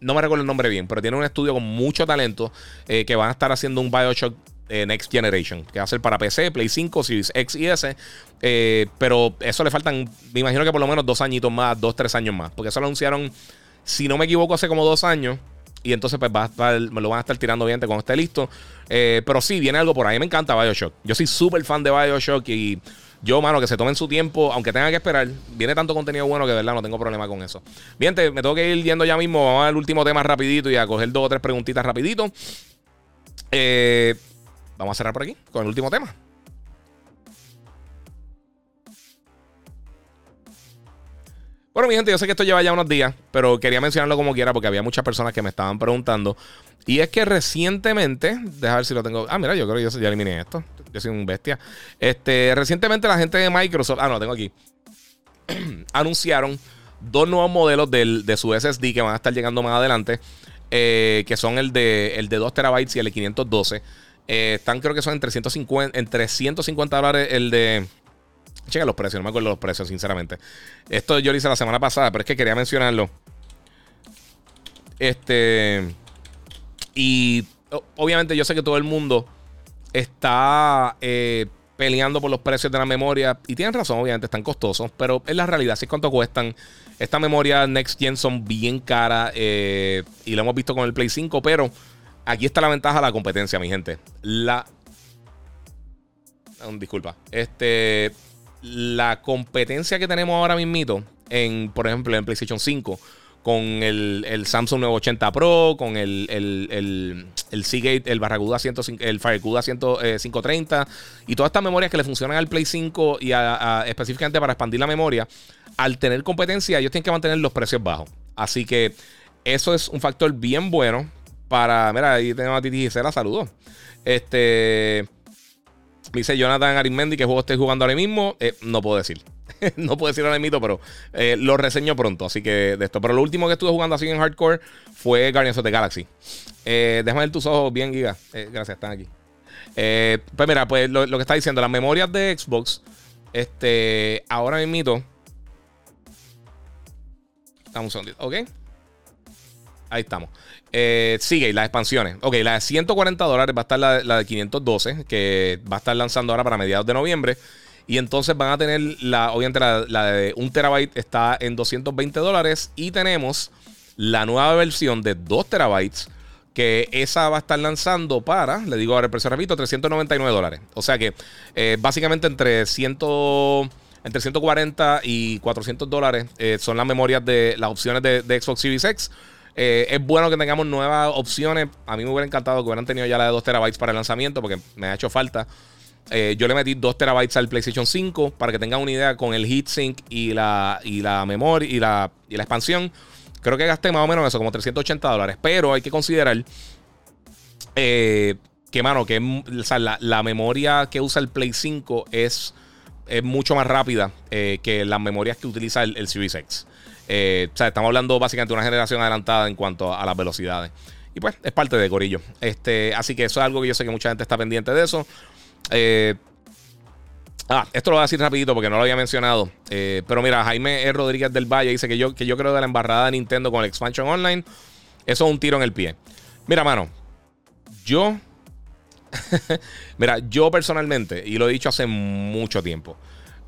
no me recuerdo el nombre bien, pero tiene un estudio con mucho talento que van a estar haciendo un Bioshock eh, Next Generation, que va a ser para PC, Play 5, Series X y S. Eh, pero eso le faltan, me imagino que por lo menos dos añitos más, dos, tres años más. Porque eso lo anunciaron, si no me equivoco, hace como dos años. Y entonces, pues va me lo van a estar tirando bien cuando esté listo. Eh, pero sí, viene algo por ahí. Me encanta Bioshock. Yo soy súper fan de Bioshock y. Yo, mano, que se tomen su tiempo, aunque tengan que esperar. Viene tanto contenido bueno que de verdad no tengo problema con eso. Bien, me tengo que ir yendo ya mismo. Vamos al último tema rapidito y a coger dos o tres preguntitas rapidito. Eh, Vamos a cerrar por aquí con el último tema. Bueno, mi gente, yo sé que esto lleva ya unos días, pero quería mencionarlo como quiera porque había muchas personas que me estaban preguntando. Y es que recientemente, déjame ver si lo tengo. Ah, mira, yo creo que yo ya eliminé esto. Yo soy un bestia. Este, recientemente la gente de Microsoft, ah, no, lo tengo aquí. anunciaron dos nuevos modelos de su SSD que van a estar llegando más adelante. Eh, que son el de, el de 2 terabytes y el de 512. Eh, están, creo que son en 350, en 350 dólares el de. Checa los precios, no me acuerdo los precios, sinceramente. Esto yo lo hice la semana pasada, pero es que quería mencionarlo. Este. Y obviamente yo sé que todo el mundo está eh, peleando por los precios de la memoria. Y tienen razón, obviamente, están costosos. Pero es la realidad, si es cuánto cuestan. Esta memoria Next Gen son bien caras. Eh, y lo hemos visto con el Play 5, pero Aquí está la ventaja de la competencia, mi gente. La. disculpa. Este. La competencia que tenemos ahora mismito, en, por ejemplo, en PlayStation 5, con el, Samsung 980 Pro, con el, el, el, Seagate, el Barracuda 105, el Firecuda 530 eh, y todas estas memorias que le funcionan al Play 5 y específicamente para expandir la memoria, al tener competencia, ellos tienen que mantener los precios bajos. Así que eso es un factor bien bueno para. Mira, ahí tenemos a Titi Gisela, saludos. Este. dice Jonathan Arismendi que juego estoy jugando ahora mismo. Eh, no puedo decir. no puedo decir ahora mismo, pero eh, lo reseño pronto. Así que de esto. Pero lo último que estuve jugando así en hardcore fue Guardians of the Galaxy. Eh, déjame ver tus ojos bien, Giga. gracias, están aquí. pues mira, pues lo, que está diciendo, las memorias de Xbox. Este. Ahora mismo. Estamos un segundito, ¿ok? Ahí estamos. Eh, sigue, las expansiones. Ok, la de 140 dólares va a estar la, de 512, que va a estar lanzando ahora para mediados de noviembre. Y entonces van a tener la, obviamente la, de 1 terabyte está en 220 dólares. Y tenemos la nueva versión de 2 terabytes que esa va a estar lanzando para, le digo ahora el precio, repito, 399 dólares. O sea que eh, básicamente entre 100, entre 140 y 400 dólares eh, son las memorias de las opciones de, Xbox Series X. Eh, es bueno que tengamos nuevas opciones. A mí me hubiera encantado que hubieran tenido ya la de 2 terabytes para el lanzamiento porque me ha hecho falta. yo le metí 2 terabytes al PlayStation 5 para que tengan una idea con el heatsink y la, y la memoria y la, y la expansión. Creo que gasté más o menos eso, como 380 dólares. Pero hay que considerar eh, que, mano, que la, memoria que usa el Play 5 es, es mucho más rápida eh, que las memorias que utiliza el, Series X. Eh, estamos hablando básicamente de una generación adelantada en cuanto a, las velocidades. Y pues es parte de Corillo. Este, así que eso es algo que yo sé que mucha gente está pendiente de eso. Ah, esto lo voy a decir rapidito porque no lo había mencionado. Eh, pero mira, Jaime e. Rodríguez del Valle dice que yo, que yo creo de la embarrada de Nintendo con el Expansion Online. Eso es un tiro en el pie. Mira, mano. Yo. mira, yo personalmente, y lo he dicho hace mucho tiempo.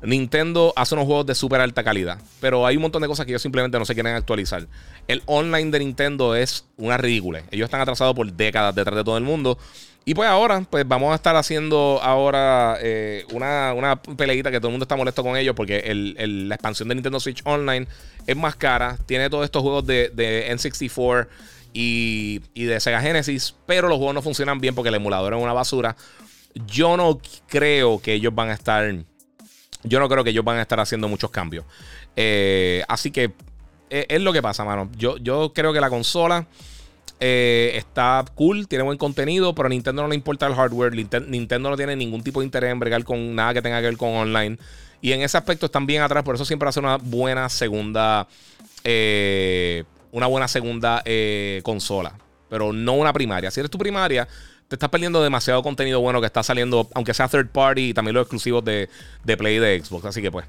Nintendo hace unos juegos de súper alta calidad, pero hay un montón de cosas que ellos simplemente no se quieren actualizar. El online de Nintendo es una ridícula. Ellos están atrasados por décadas detrás de todo el mundo y pues ahora, pues vamos a estar haciendo ahora eh, una, una peleita que todo el mundo está molesto con ellos porque la expansión de Nintendo Switch Online es más cara. Tiene todos estos juegos de, N64 y, de Sega Genesis, pero los juegos no funcionan bien porque el emulador es una basura. Yo no creo que ellos van a estar... Yo no creo que ellos van a estar haciendo muchos cambios. Eh, así que eh, es, lo que pasa, mano. Yo, yo creo que la consola... Eh, está cool, tiene buen contenido, pero a Nintendo no le importa el hardware. Nintendo no tiene ningún tipo de interés en bregar con nada que tenga que ver con online. Y en ese aspecto están bien atrás, por eso siempre hace una buena segunda. Una buena segunda consola. Pero no una primaria. Si eres tu primaria, te estás perdiendo demasiado contenido bueno que está saliendo, aunque sea third party y también los exclusivos de, de Play y de Xbox. Así que pues.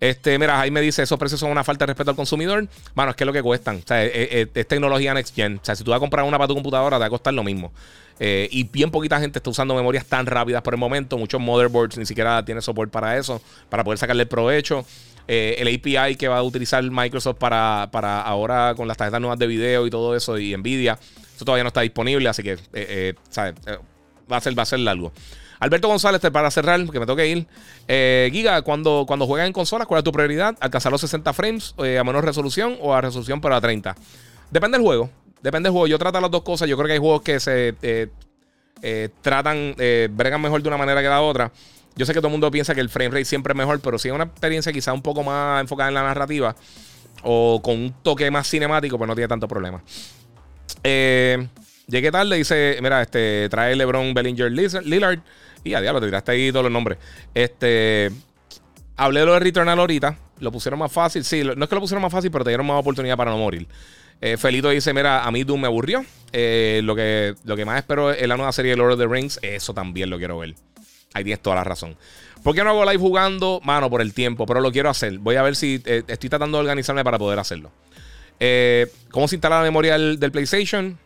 Este, mira, ahí me dice, esos precios son una falta de respeto al consumidor. Bueno, es que es lo que cuestan. O sea, es, tecnología next gen. O sea, si tú vas a comprar una para tu computadora, te va a costar lo mismo. Eh, y bien poquita gente está usando memorias tan rápidas por el momento. Muchos motherboards ni siquiera tienen soporte para eso, para poder sacarle provecho. Eh, el API que va a utilizar Microsoft para, para ahora con las tarjetas nuevas de video y todo eso, y Nvidia, eso todavía no está disponible, así que eh, va, a ser, va a ser largo. Alberto González, para cerrar, que me tengo que ir. Eh, Giga, cuando, cuando juegas en consolas, ¿cuál es tu prioridad? ¿Alcanzar los 60 frames eh, a menor resolución o a resolución pero a 30? Depende del juego. Depende del juego. Yo trato las dos cosas. Yo creo que hay juegos que se eh, tratan, bregan mejor de una manera que la otra. Yo sé que todo el mundo piensa que el frame rate siempre es mejor, pero si es una experiencia quizá un poco más enfocada en la narrativa o con un toque más cinemático, pues no tiene tanto problema. Llegué tarde, dice, mira, este, trae LeBron Bellinger Lillard. Y a diablo, te tiraste ahí todos los nombres. Este. Hablé de lo de Returnal ahorita. Lo pusieron más fácil. Sí, no es que lo pusieron más fácil, pero te dieron más oportunidad para no morir. Eh, Felito dice: Mira, a mí Doom me aburrió. Eh, lo, que, lo que más espero es la nueva serie de Lord of the Rings. Eso también lo quiero ver. Ahí tienes toda la razón. ¿Por qué no hago live jugando? Mano, por el tiempo, pero lo quiero hacer. Voy a ver si eh, estoy tratando de organizarme para poder hacerlo. ¿Cómo se instala la memoria del PlayStation?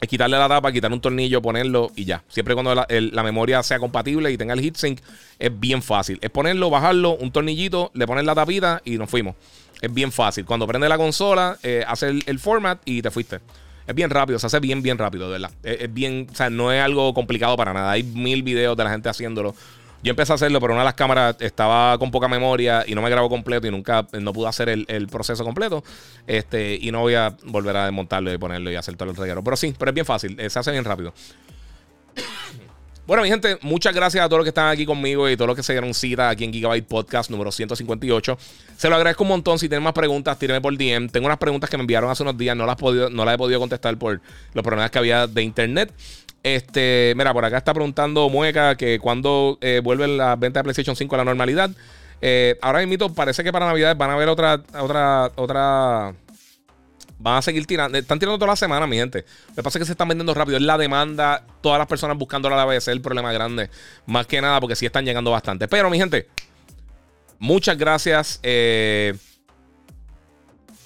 es quitarle la tapa, quitar un tornillo, ponerlo y ya. Siempre cuando la, memoria sea compatible y tenga el heatsink, es bien fácil. Es ponerlo, bajarlo, un tornillito, le pones la tapita y nos fuimos. Es bien fácil. Cuando prende la consola, eh, hace el, format y te fuiste. Es bien rápido, se hace bien, bien rápido, de verdad. es, bien, o sea, no es algo complicado para nada. Hay mil videos de la gente haciéndolo. Yo empecé a hacerlo, pero una de las cámaras estaba con poca memoria y no me grabó completo y nunca no pude hacer el, proceso completo. Este, y no voy a volver a desmontarlo y ponerlo y hacer todo el reguero. Pero sí, pero es bien fácil, eh, se hace bien rápido. Bueno, mi gente, muchas gracias a todos los que están aquí conmigo y todos los que se dieron cita aquí en Gigabyte Podcast número 158. Se lo agradezco un montón. Si tienen más preguntas, tírenme por DM. Tengo unas preguntas que me enviaron hace unos días, no las, podido, no las he podido contestar por los problemas que había de internet. Este, mira, por acá está preguntando Mueca que cuando eh, vuelve la venta de PlayStation 5 a la normalidad. Eh, ahora mismo parece que para Navidad van a haber otra, otra, otra. Van a seguir tirando. Están tirando toda la semana, mi gente. Lo que pasa es que se están vendiendo rápido. Es la demanda. Todas las personas buscando a la vez. Es el problema grande. Más que nada porque sí están llegando bastante. Pero, mi gente, muchas gracias. Eh,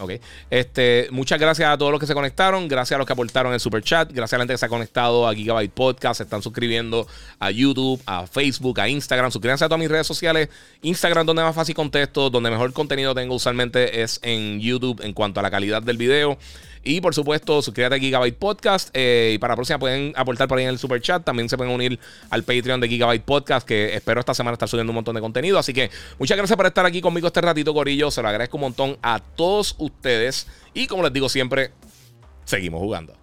Ok. Este, muchas gracias a todos los que se conectaron. Gracias a los que aportaron el super chat. Gracias a la gente que se ha conectado a Gigabyte Podcast. Se están suscribiendo a YouTube, a Facebook, a Instagram. Suscríbanse a todas mis redes sociales. Instagram, donde más fácil contesto, donde mejor contenido tengo usualmente es en YouTube en cuanto a la calidad del video. Y por supuesto, suscríbete a Gigabyte Podcast. y para la próxima pueden aportar por ahí en el super chat. También se pueden unir al Patreon de Gigabyte Podcast, que espero esta semana estar subiendo un montón de contenido. Así que muchas gracias por estar aquí conmigo este ratito, Corillo. Se lo agradezco un montón a todos ustedes. Y como les digo siempre, seguimos jugando.